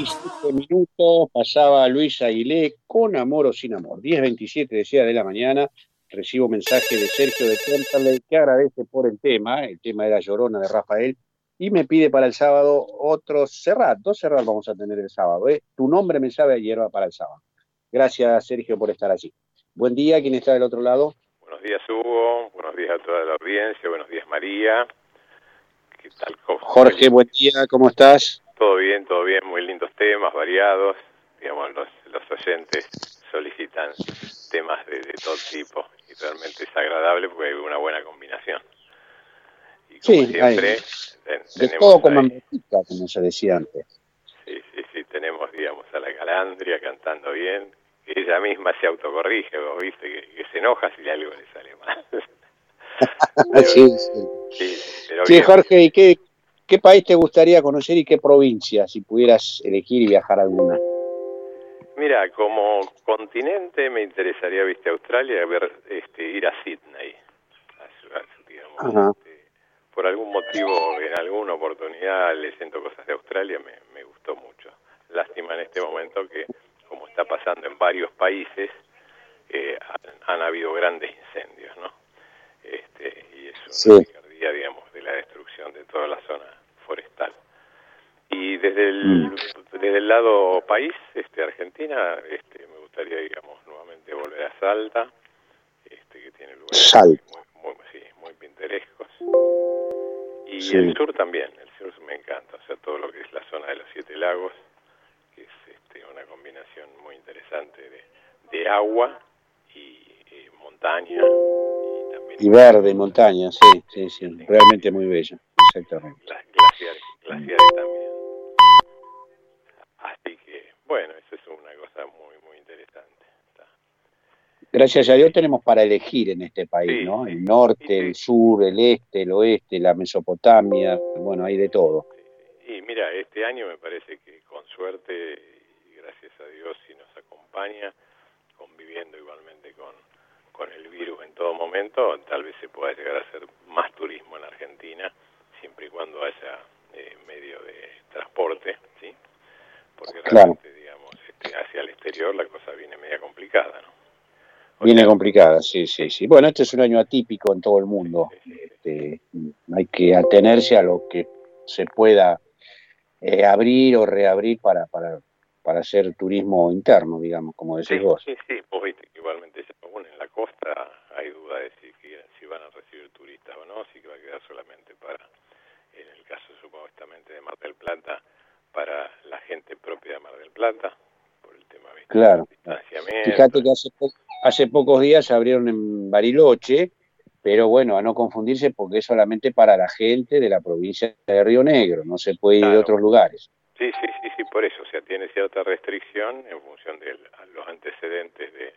Y siete minutos pasaba Luis Aguilé con amor o sin amor. 10.27 decía de la mañana, recibo mensaje de Sergio de Temperley que agradece por el tema, el tema era Llorona de Rafael, y me pide para el sábado otro Serrat, dos Serrat vamos a tener el sábado. ¿eh? Tu nombre me sabe a hierba para el sábado. Gracias Sergio por estar allí. Buen día, ¿quién está del otro lado? Buenos días, Hugo. Buenos días a toda la audiencia. Buenos días, María. ¿Qué tal? ¿Cómo- Jorge, buen día, ¿cómo estás? Todo bien, todo bien. Muy lindos temas, variados. Digamos, los, los oyentes solicitan temas de, de todo tipo y realmente es agradable porque hay una buena combinación. Y como Sí, siempre, ten- De todo como ahí- botica, como se decía antes. sí, sí, sí, tenemos, digamos, a la Calandria cantando bien. Ella misma se autocorrige, vos viste, que, que se enoja si algo le sale mal. sí, sí. Sí, pero Sí, bien. Jorge, ¿y qué, qué país te gustaría conocer y qué provincia, si pudieras elegir y viajar alguna? Mira, como continente me interesaría, viste, Australia, ver, este, ir a Sydney. A digamos, Ajá. por algún motivo, en alguna oportunidad, leyendo cosas de Australia, me, me gustó mucho. Lástima en este momento que, como está pasando en varios países, eh, han, han habido grandes incendios, ¿no? Este, y es una Sí. digamos, de la destrucción de toda la zona forestal. Y desde el, desde el lado país, este, Argentina, este, me gustaría, digamos, nuevamente volver a Salta, este, que tiene lugares Salta. muy, muy, sí, muy pintorescos. Y Sí. el sur también, el sur me encanta, o sea, todo lo que es la zona de los Siete Lagos, que es este, una combinación muy interesante de, de agua y, montaña. Y, también y verde, montaña, sí, sí, sí, realmente muy bella exactamente. Las glaciares, también. Así que, bueno, eso es una cosa muy, muy interesante. Gracias a Dios tenemos para elegir en este país, ¿no? El norte, el sur, el este, el oeste, la Mesopotamia, bueno, hay de todo. Y mira, este año me parece que con suerte, y gracias a Dios si nos acompaña, conviviendo igualmente con, con el virus en todo momento, tal vez se pueda llegar a hacer más turismo en Argentina, siempre y cuando haya eh, medio de transporte, ¿sí? Porque Claro. realmente, digamos, este, hacia el exterior la cosa viene media complicada, ¿no? Viene complicada, sí, sí, sí. Bueno, este es un año atípico en todo el mundo. Este, hay que atenerse a lo que se pueda eh, abrir o reabrir para, para, para hacer turismo interno, digamos, como decís Sí, vos. sí, sí, vos viste que igualmente aún en la costa hay duda de si, si van a recibir turistas o no, si va a quedar solamente para, en el caso supuestamente de Mar del Plata, para la gente propia de Mar del Plata, por el tema ¿viste? Claro. Fíjate que hace, po- hace pocos días abrieron en Bariloche, pero bueno, a no confundirse porque es solamente para la gente de la provincia de Río Negro, no se puede ir de otros lugares. Sí, sí, sí, sí, por eso, o sea, tiene cierta restricción en función de los antecedentes de,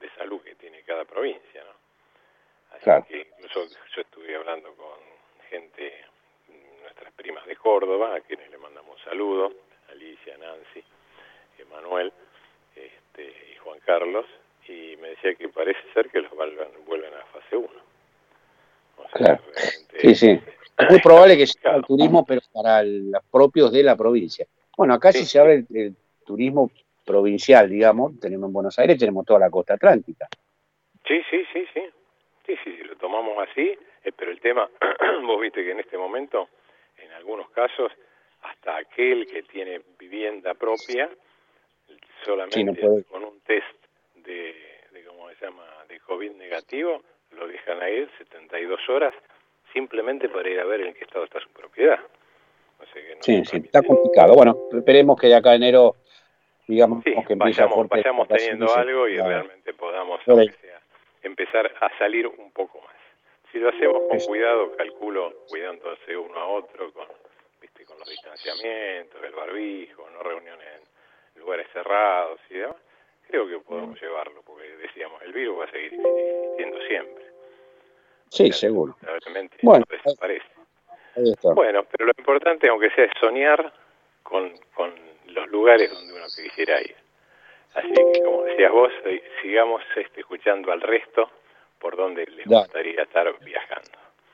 de salud que tiene cada provincia, ¿no? Así Claro. que incluso yo estuve hablando con gente, nuestras primas de Córdoba, a quienes le mandamos un saludo, Alicia, Nancy, Emanuel este, y Juan Carlos, y me decía que parece ser que los vuelvan, vuelven a fase 1. Claro. Sí, sí. Es muy probable que sea el turismo, pero para los propios de la provincia. Bueno, acá sí se abre el, el turismo provincial, digamos, tenemos en Buenos Aires, tenemos toda la costa atlántica. Sí, sí, sí, sí. Sí, sí, sí, lo tomamos así, eh, pero el tema, vos viste que en este momento, en algunos casos, hasta aquel que tiene vivienda propia, solamente Sí, no puede. con un test de, de, ¿cómo se llama?, de COVID negativo, lo dejan a ir 72 horas simplemente para ir a ver en qué estado está su propiedad. O sea que no Sí, sí, está complicado. Bueno, esperemos que de acá a enero, digamos, que empiece a vayamos, fuerte vayamos teniendo algo y realmente podamos sea, empezar a salir un poco más. Si lo hacemos con cuidado, calculo, cuidándose uno a otro, con, viste, con los distanciamientos, el barbijo, no reuniones en lugares cerrados y demás, creo que podemos llevarlo, porque decíamos, el virus va a seguir existiendo siempre, Sí, seguro. lamentablemente Bueno, no desaparece. Ahí está. Bueno, pero lo importante, aunque sea, es soñar con, con los lugares donde uno quisiera ir. Así que, como decías vos, eh, sigamos este, escuchando al resto por donde les gustaría estar viajando.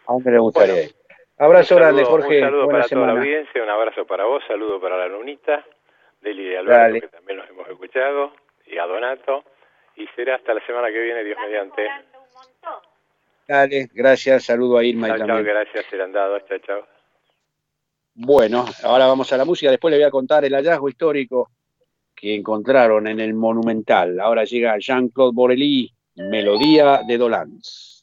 A mí me gustaría ir. Abrazo Un grande, saludo- Jorge. Un saludo Buena para toda la audiencia, un abrazo para vos, saludo para la Lunita, Deli de Alberto, Dale. que también nos hemos escuchado, y a Donato. Y será hasta la semana que viene, Dios mediante. Dale, gracias. Saludo a Irma y Chao, chao, también. gracias, serán dados, chao, chao. Bueno, ahora vamos a la música. Después les voy a contar el hallazgo histórico que encontraron en el Monumental. Ahora llega Jean-Claude Borelli, Melodía de Dolans.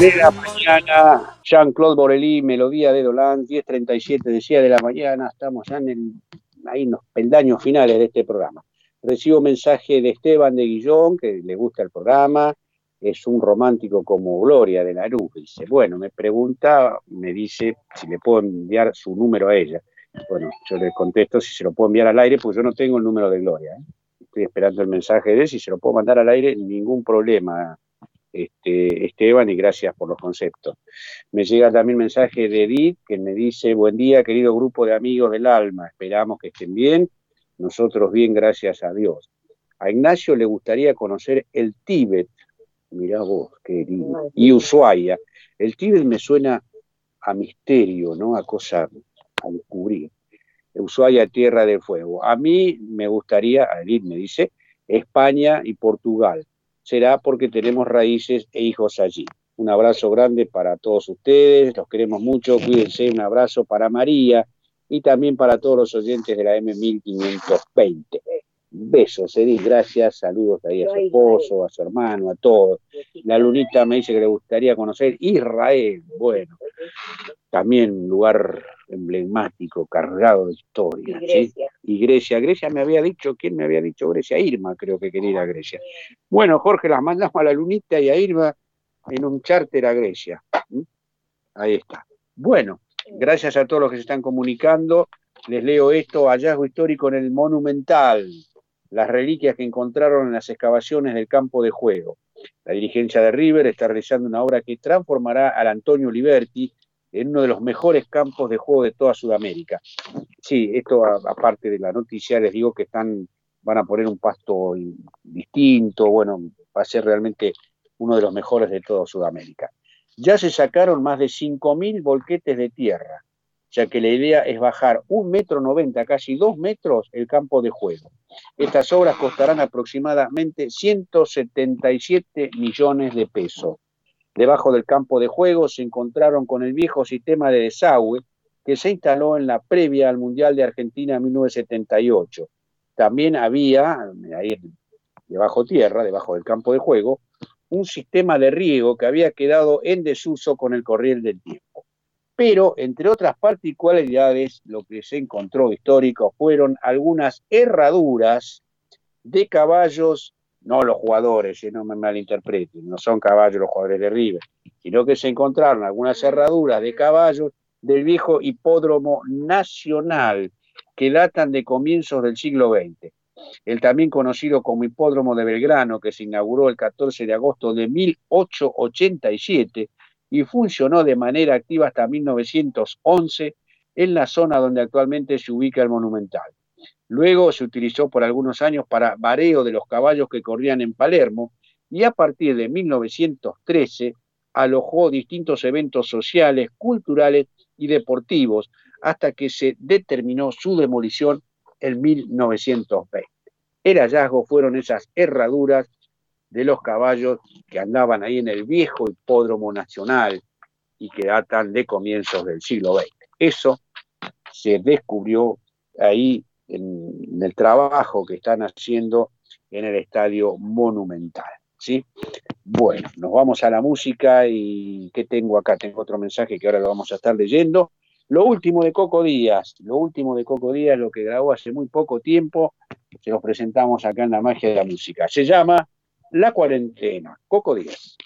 De la mañana, Jean-Claude Borelli, Melodía de Dolan, 10.37 decía de la mañana, estamos ya en, el, los peldaños finales de este programa. Recibo mensaje de Esteban de Guillón, que le gusta el programa, es un romántico como Gloria de la Luz. Dice, bueno, me pregunta, me dice si le puedo enviar su número a ella. Bueno, yo le contesto si se lo puedo enviar al aire, pues yo no tengo el número de Gloria. ¿eh? Estoy esperando el mensaje de él, si se lo puedo mandar al aire, ningún problema, este, Esteban, y gracias por los conceptos. Me llega también mensaje de Edith, que me dice, buen día, querido grupo de amigos del alma, esperamos que estén bien, nosotros bien, gracias a Dios. A Ignacio le gustaría conocer el Tíbet, mirá vos, querido, y Ushuaia. El Tíbet me suena a misterio, ¿no? A cosa a descubrir. Ushuaia, Tierra del Fuego. A mí me gustaría, Edith me dice, España y Portugal será porque tenemos raíces e hijos allí. Un abrazo grande para todos ustedes, los queremos mucho, cuídense, un abrazo para María y también para todos los oyentes de la M1520. Besos, Edith, gracias, saludos ahí a su esposo, a su hermano, a todos. La Lunita me dice que le gustaría conocer Israel, bueno, también un lugar emblemático, cargado de historia. Y Grecia. Y Grecia. Grecia me había dicho, ¿quién me había dicho Grecia? Irma, creo que quería ir a Grecia. Bueno, Jorge, las mandamos a la Lunita y a Irma en un charter a Grecia. ¿Mm? Ahí está. Bueno, gracias a todos los que se están comunicando. Les leo esto, hallazgo histórico en el Monumental, las reliquias que encontraron en las excavaciones del campo de juego. La dirigencia de River está realizando una obra que transformará al Antonio Liberti en uno de los mejores campos de juego de toda Sudamérica. Sí, esto aparte de la noticia, les digo que están, van a poner un pasto in- distinto, bueno, va a ser realmente uno de los mejores de toda Sudamérica. Ya se sacaron más de 5.000 volquetes de tierra, ya que la idea es bajar un metro noventa, casi dos metros, el campo de juego. Estas obras costarán aproximadamente 177 millones de pesos. Debajo del campo de juego se encontraron con el viejo sistema de desagüe que se instaló en la previa al Mundial de Argentina en 1978. También había, ahí debajo tierra, debajo del campo de juego, un sistema de riego que había quedado en desuso con el correr del tiempo. Pero, entre otras particularidades, lo que se encontró histórico fueron algunas herraduras de caballos, no los jugadores, eh, no me malinterpreten, no son caballos los jugadores de River, sino que se encontraron algunas herraduras de caballos del viejo hipódromo nacional que datan de comienzos del siglo XX. El también conocido como Hipódromo de Belgrano, que se inauguró el 14 de agosto de 1887 y funcionó de manera activa hasta 1911 en la zona donde actualmente se ubica el Monumental. Luego se utilizó por algunos años para vareo de los caballos que corrían en Palermo y a partir de 1913 alojó distintos eventos sociales, culturales y deportivos hasta que se determinó su demolición en 1920. El hallazgo fueron esas herraduras de los caballos que andaban ahí en el viejo hipódromo nacional y que datan de comienzos del siglo XX. Eso se descubrió ahí en, el trabajo que están haciendo en el estadio monumental. ¿sí? Bueno, nos vamos a la música y ¿qué tengo acá? Tengo otro mensaje que ahora lo vamos a estar leyendo. Lo último de Coco Díaz, lo último de Coco Díaz, lo que grabó hace muy poco tiempo, se los presentamos acá en la magia de la música. Se llama La cuarentena, Coco Díaz.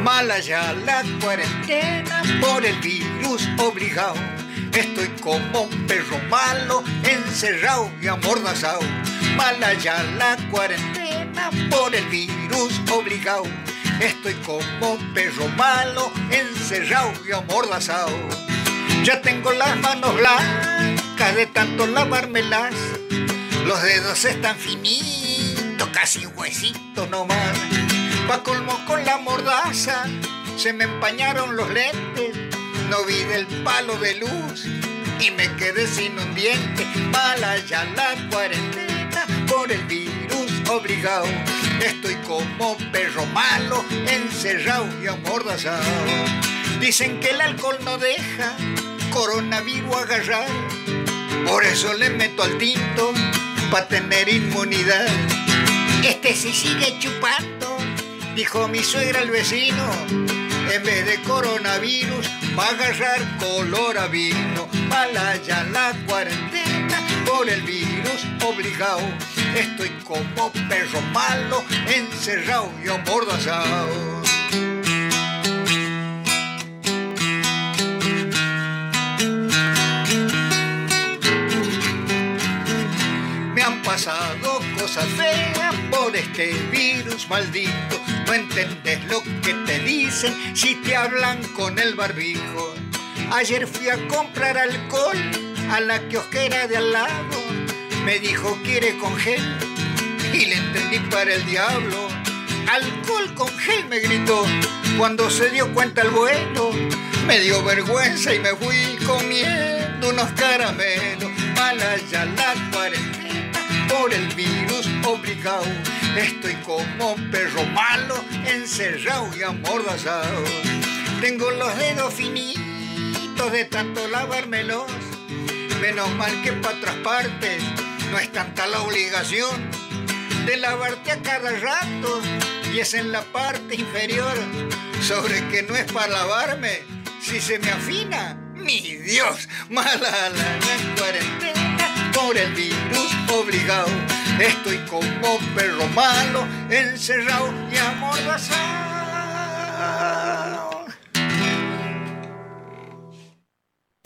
Mala ya la cuarentena por el virus obligado. Estoy como un perro malo, encerrado y amordazado. Mala ya la cuarentena por el virus obligado. Estoy como perro malo, encerrado y amordazado. Ya tengo las manos blancas de tanto lavármelas. Los dedos están finitos, casi un huesito nomás. Pa' colmo con la mordaza, se me empañaron los lentes. No vi del palo de luz y me quedé sin un diente. Mala ya la cuarentena por el virus obligado. Estoy como perro malo, encerrado y amordazado. Dicen que el alcohol no deja coronavirus agarrar. Por eso le meto al tinto para tener inmunidad. Este sí sigue chupando, dijo mi suegra al vecino. En vez de coronavirus, va a agarrar color a vino. Mala ya la cuarentena por el virus obligado. Estoy como perro malo, encerrado y amordazado. Me han pasado cosas feas por este virus maldito. No entendés lo que te dicen si te hablan con el barbijo. Ayer fui a comprar alcohol a la kiosquera de al lado. Me dijo, ¿quiere con gel? Y le entendí para el diablo. Alcohol con gel me gritó. Cuando se dio cuenta el vuelo, me dio vergüenza y me fui comiendo unos caramelos. Mala ya la cuarentena por el virus obligado. Estoy como perro malo, encerrado y amordazado. Tengo los dedos finitos de tanto lavármelos. Menos mal que para otras partes no es tanta la obligación de lavarte a cada rato y es en la parte inferior sobre que no es para lavarme si se me afina. Mi Dios mala la, cuarentena por el virus obligado. Estoy como perro malo encerrado y amordazado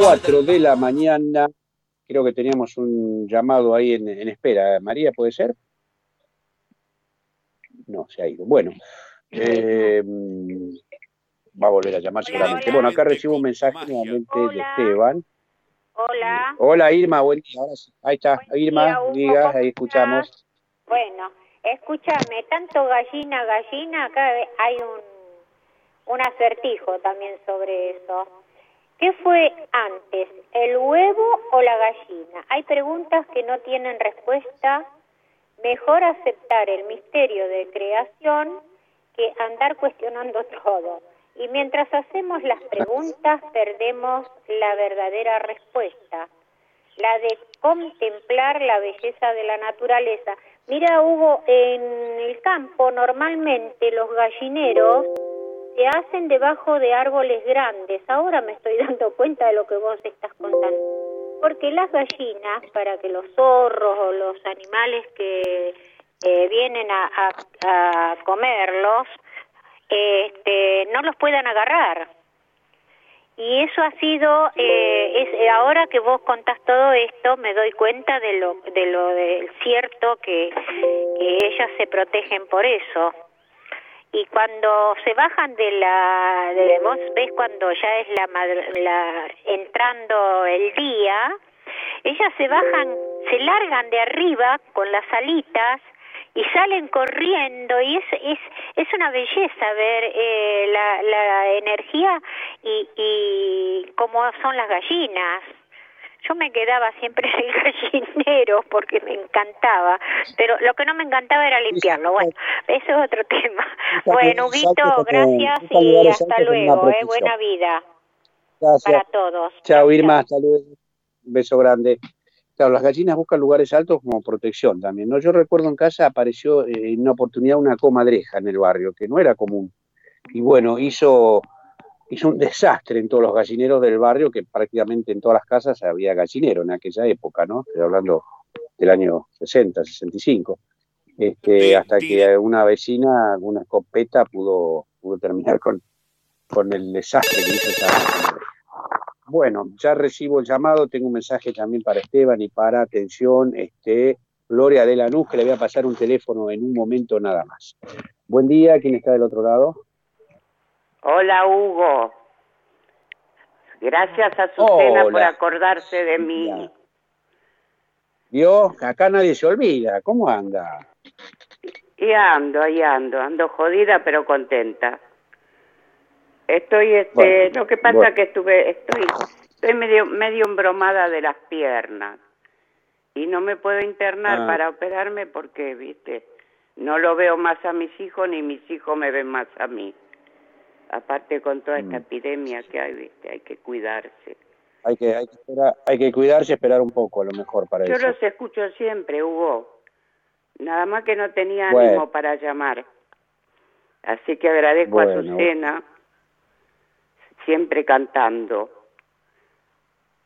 4 de la mañana. Creo que teníamos un llamado ahí en, en espera. María, ¿puede ser? No, se ha ido. Bueno, eh, va a volver a llamar seguramente. Bueno, acá recibo un mensaje nuevamente de Esteban. Hola. Hola Irma, buen día. Ahora sí. Ahí está, Irma, día, Hugo, diga, ¿cómo ahí escuchamos. Bueno, escúchame, tanto gallina, gallina, acá hay un, un acertijo también sobre eso. ¿Qué fue antes, el huevo o la gallina? Hay preguntas que no tienen respuesta. Mejor aceptar el misterio de creación que andar cuestionando todo. Y mientras hacemos las preguntas, perdemos la verdadera respuesta, la de contemplar la belleza de la naturaleza. Mira, Hugo, en el campo normalmente los gallineros se hacen debajo de árboles grandes. Ahora me estoy dando cuenta de lo que vos estás contando. Porque las gallinas, para que los zorros o los animales que eh, vienen a, a, comerlos, este, no los puedan agarrar. Y eso ha sido, eh, es, ahora que vos contás todo esto, me doy cuenta de lo, de lo del cierto que, que ellas se protegen por eso y cuando se bajan de la de, vos ves cuando ya es la, la entrando el día ellas se bajan se largan de arriba con las alitas y salen corriendo y es es es una belleza ver eh, la la energía y y cómo son las gallinas yo me quedaba siempre en el gallinero porque me encantaba, pero lo que no me encantaba era limpiarlo. Bueno, eso es otro tema. Bueno, Huguito, gracias y hasta luego. Eh, buena vida Gracias. para todos. Chao Irma, hasta luego. Un beso grande. Claro, las gallinas buscan lugares altos como protección también. ¿no? Yo recuerdo en casa apareció eh, en una oportunidad una comadreja en el barrio, que no era común. Y bueno, hizo hizo un desastre en todos los gallineros del barrio, que prácticamente en todas las casas había gallinero en aquella época, ¿no? Estoy hablando del año 60, 65. Este, hasta que una vecina, una escopeta, pudo, pudo terminar con, con el desastre que hizo esa Bueno, ya recibo el llamado, tengo un mensaje también para Esteban y para, atención, este, Gloria de Lanús, que le voy a pasar un teléfono en un momento nada más. Buen día, ¿quién está del otro lado? Hola Hugo. Gracias a Susana por acordarse de mí. ¿Vio? Acá nadie se olvida. ¿Cómo anda? Y ando, ahí ando. Ando jodida pero contenta. Estoy, este, lo que pasa es que estuve, estoy, estoy medio, medio embromada de las piernas. Y no me puedo internar Ah. para operarme porque, viste, no lo veo más a mis hijos ni mis hijos me ven más a mí. Aparte con toda esta Mm. epidemia que hay, viste, hay que cuidarse. Hay que, hay que, esperar- hay que cuidarse y esperar un poco, a lo mejor, para Yo eso. los escucho siempre, Hugo. Nada más que no tenía Bueno. ánimo para llamar. Así que agradezco a Bueno. Azucena, siempre cantando.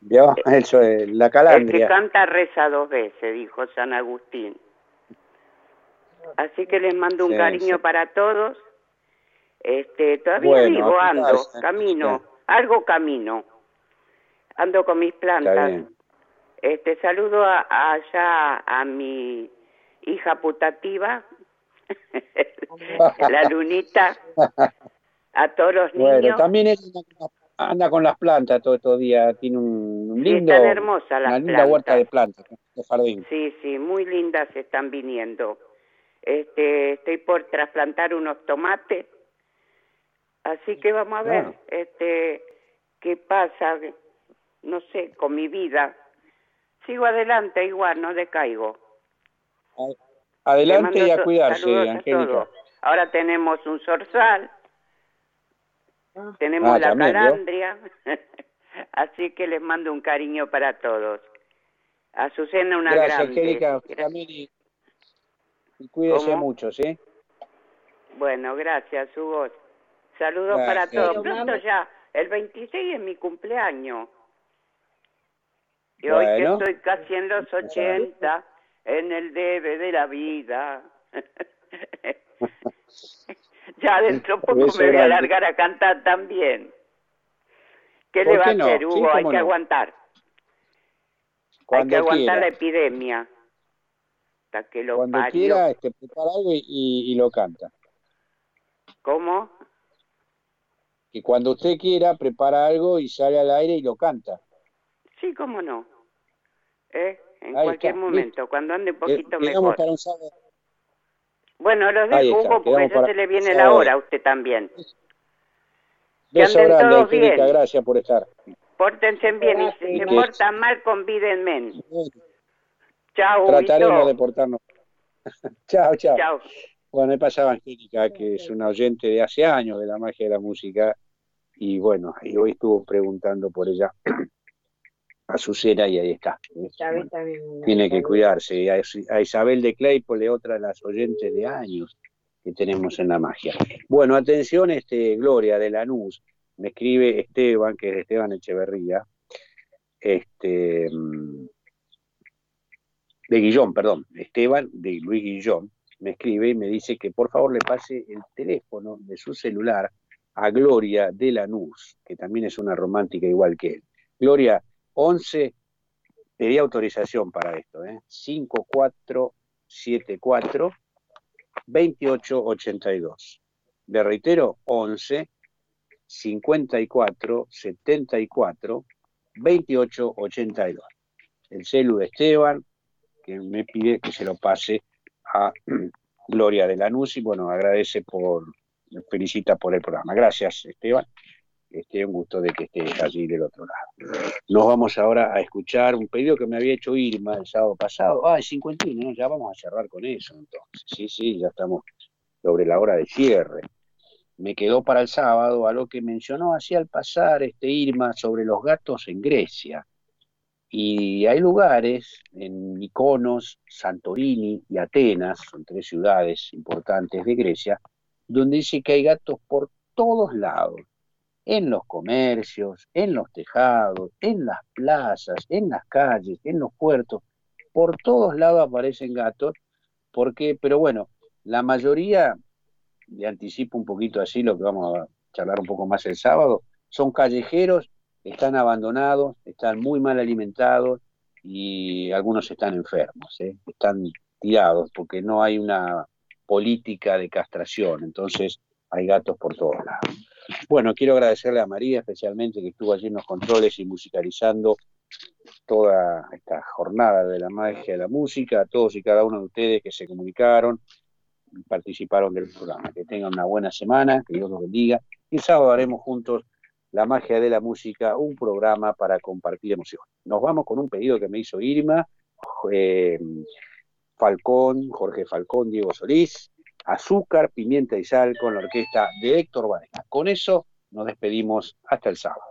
Eso es la El que calandria. canta reza dos veces, dijo San Agustín. Así que les mando un Sí, cariño sí. para todos. Este, todavía Bueno, vivo, ando, camino, algo camino. Ando con mis plantas. Este, saludo a, a allá a mi hija putativa, la lunita, a todos los Bueno, niños. también él anda con las plantas todo estos días. Tiene un Sí, lindo, están hermosas las una linda plantas. huerta de plantas, de jardín. Sí, sí, muy lindas están viniendo. Este, estoy por trasplantar unos tomates, así que vamos a ver, Ah. este, qué pasa, no sé, con mi vida. Sigo adelante igual, no decaigo. Adelante y a cuidarse, a Angélica. Ahora tenemos un zorzal, tenemos Ah, la también, calandria, así que les mando un cariño para todos. Azucena una Gracias, grande. Angélica. También y, y cuídese ¿Cómo? mucho, ¿sí? Bueno, gracias, Hugo. Saludos para todos. Pero, Pronto ya, el 26 es mi cumpleaños. Y hoy Bueno. que estoy casi en los 80, en el debe de la vida. ya dentro poco me voy a grande. largar a cantar también. ¿Qué ¿Por le va qué a no? hacer, Sí, Hugo? Hay que no. aguantar. Hay que aguantar quiera. la epidemia. Hasta que lo Cuando parió. quiera, este, prepara algo y, y- y lo canta. ¿Cómo? Que cuando usted quiera, prepara algo y sale al aire y lo canta. Sí, cómo no. ¿Eh? En Ahí cualquier está, momento, cuando ande un poquito Quedamos mejor. para un sábado. Bueno, los dejo, Hugo, porque ya se le viene la hora a usted también. Beso grande, todos Angélica, bien. gracias por estar. Pórtense bien y si se portan mal, convídenme. Chao, Trataremos de portarnos. chao, chao. Chao. Bueno, me pasaba Angélica, que es una oyente de hace años de la magia de la música, y bueno, y hoy estuvo preguntando por ella a Azucena y ahí está. Bueno, tiene que cuidarse. Y a, a Isabel de Claypole, otra de las oyentes de años que tenemos en la magia. Bueno, atención, este, Gloria de Lanús, me escribe Esteban, que es Esteban Echeverría, este, mm, de Guillón, perdón, Esteban de Luis Guillón, me escribe y me dice que por favor le pase el teléfono de su celular a Gloria de Lanús, que también es una romántica igual que él. Gloria, 11, pedí autorización para esto, ¿eh? 5474 2882. Le reitero, 11 54 74 28 82. El celu de Esteban, que me pide que se lo pase a Gloria de Lanús y bueno, agradece por, felicita por el programa. Gracias, Esteban. Este, un gusto de que estés allí del otro lado. Nos vamos ahora a escuchar un pedido que me había hecho Irma el sábado pasado. Ah, el 51, ¿no? ya vamos a cerrar con eso entonces. Sí, sí, ya estamos sobre la hora de cierre. Me quedó para el sábado a lo que mencionó así al pasar este Irma sobre los gatos en Grecia. Y hay lugares en Mykonos, Santorini y Atenas, son tres ciudades importantes de Grecia, donde dice que hay gatos por todos lados. en los comercios, en los tejados, en las plazas, en las calles, en los puertos, por todos lados aparecen gatos, porque, pero bueno, la mayoría, le anticipo un poquito así lo que vamos a charlar un poco más el sábado, son callejeros, están abandonados, están muy mal alimentados y algunos están enfermos, ¿eh? están tirados porque no hay una política de castración, entonces hay gatos por todos lados. Bueno, quiero agradecerle a María especialmente que estuvo allí en los controles y musicalizando toda esta jornada de la magia de la música, a todos y cada uno de ustedes que se comunicaron y participaron del programa. Que tengan una buena semana, que Dios los bendiga. Y el sábado haremos juntos La magia de la música, un programa para compartir emociones. Nos vamos con un pedido que me hizo Irma, eh, Falcón, Jorge Falcón, Diego Solís, azúcar, pimienta y sal con la orquesta de Héctor Varela. Con eso nos despedimos hasta el sábado.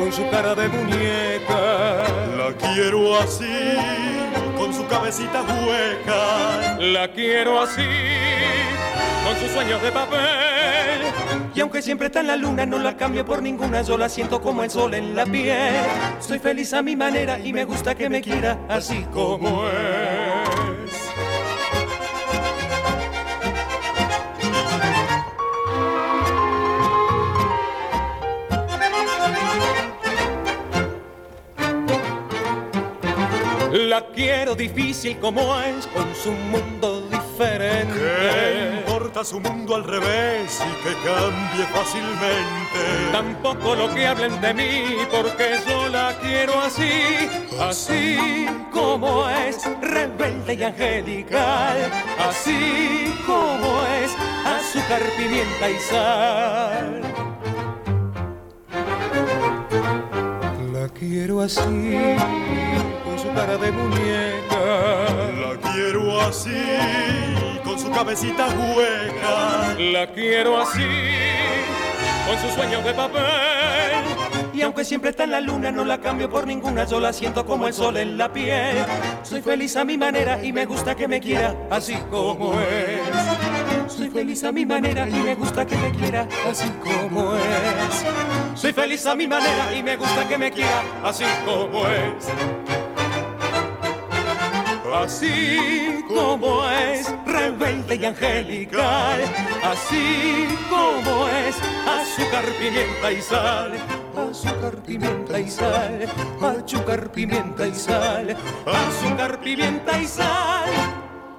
con su cara de muñeca. La quiero así, con su cabecita hueca. La quiero así, con sus sueños de papel. Y aunque siempre está en la luna, no la cambio por ninguna. Yo la siento como el sol en la piel. Soy feliz a mi manera y me gusta que me quiera así como es. La quiero difícil como es, con su mundo diferente. ¿Qué importa su mundo al revés y que cambie fácilmente? Tampoco lo que hablen de mí, porque yo la quiero así, así como es, rebelde y angelical, así como es, azúcar, pimienta y sal. La quiero así, cara de muñeca. La quiero así, con su cabecita hueca. La quiero así, con sus sueños de papel. Y aunque siempre está en la luna, no la cambio por ninguna. Yo la siento como el sol en la piel. Soy feliz a mi manera y me gusta que me quiera así como es. Soy feliz a mi manera y me gusta que me quiera así como es. Soy feliz a mi manera y me gusta que me quiera así como es. Así como es, rebelde y angelical, así como es, azúcar, pimienta y sal, azúcar, pimienta y sal, azúcar, pimienta y sal, azúcar, pimienta y sal.